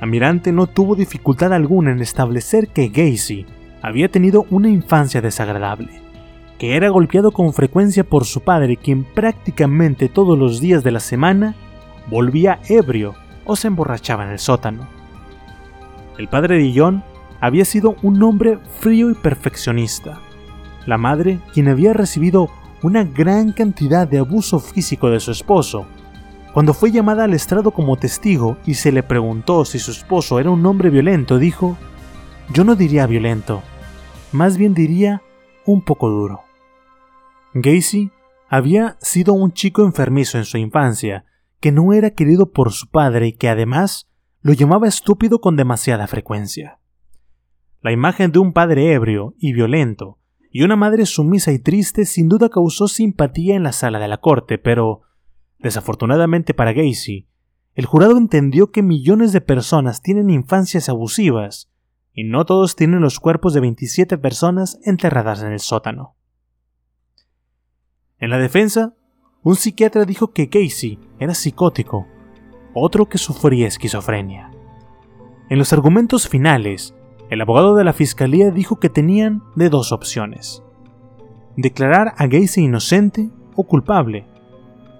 Amirante no tuvo dificultad alguna en establecer que Gacy había tenido una infancia desagradable, que era golpeado con frecuencia por su padre quien prácticamente todos los días de la semana volvía ebrio o se emborrachaba en el sótano. El padre de John había sido un hombre frío y perfeccionista. La madre, quien había recibido una gran cantidad de abuso físico de su esposo, cuando fue llamada al estrado como testigo y se le preguntó si su esposo era un hombre violento, dijo, yo no diría violento, más bien diría un poco duro. Gacy había sido un chico enfermizo en su infancia, que no era querido por su padre y que además lo llamaba estúpido con demasiada frecuencia. La imagen de un padre ebrio y violento y una madre sumisa y triste sin duda causó simpatía en la sala de la corte, pero Desafortunadamente para Gacy, el jurado entendió que millones de personas tienen infancias abusivas y no todos tienen los cuerpos de 27 personas enterradas en el sótano. En la defensa, un psiquiatra dijo que Gacy era psicótico, otro que sufría esquizofrenia. En los argumentos finales, el abogado de la fiscalía dijo que tenían de dos opciones: declarar a Gacy inocente o culpable,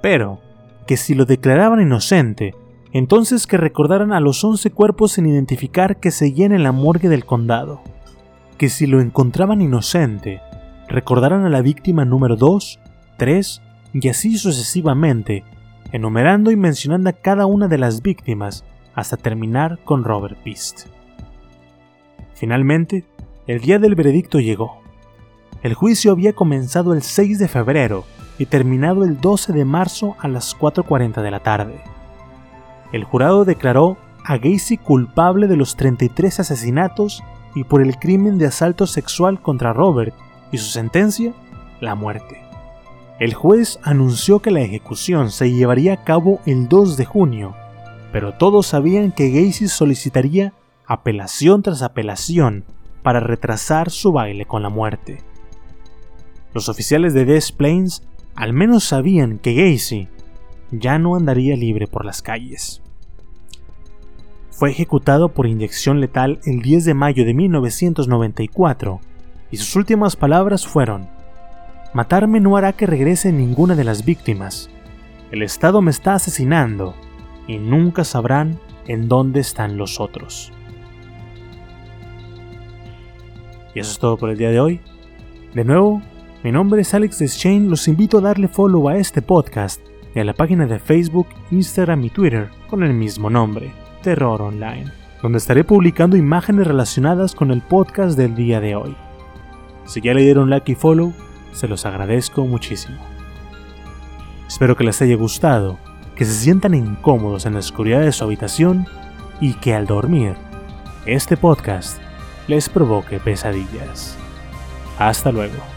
pero que si lo declaraban inocente, entonces que recordaran a los 11 cuerpos sin identificar que seguían en la morgue del condado. Que si lo encontraban inocente, recordaran a la víctima número 2, 3 y así sucesivamente, enumerando y mencionando a cada una de las víctimas hasta terminar con Robert Beast. Finalmente, el día del veredicto llegó. El juicio había comenzado el 6 de febrero y terminado el 12 de marzo a las 4.40 de la tarde. El jurado declaró a Gacy culpable de los 33 asesinatos y por el crimen de asalto sexual contra Robert y su sentencia, la muerte. El juez anunció que la ejecución se llevaría a cabo el 2 de junio, pero todos sabían que Gacy solicitaría apelación tras apelación para retrasar su baile con la muerte. Los oficiales de Des Plains al menos sabían que Gacy ya no andaría libre por las calles. Fue ejecutado por inyección letal el 10 de mayo de 1994 y sus últimas palabras fueron, Matarme no hará que regrese ninguna de las víctimas. El Estado me está asesinando y nunca sabrán en dónde están los otros. Y eso es todo por el día de hoy. De nuevo, mi nombre es Alex Deschane, los invito a darle follow a este podcast y a la página de Facebook, Instagram y Twitter con el mismo nombre, Terror Online, donde estaré publicando imágenes relacionadas con el podcast del día de hoy. Si ya le dieron like y follow, se los agradezco muchísimo. Espero que les haya gustado, que se sientan incómodos en la oscuridad de su habitación y que al dormir este podcast les provoque pesadillas. Hasta luego.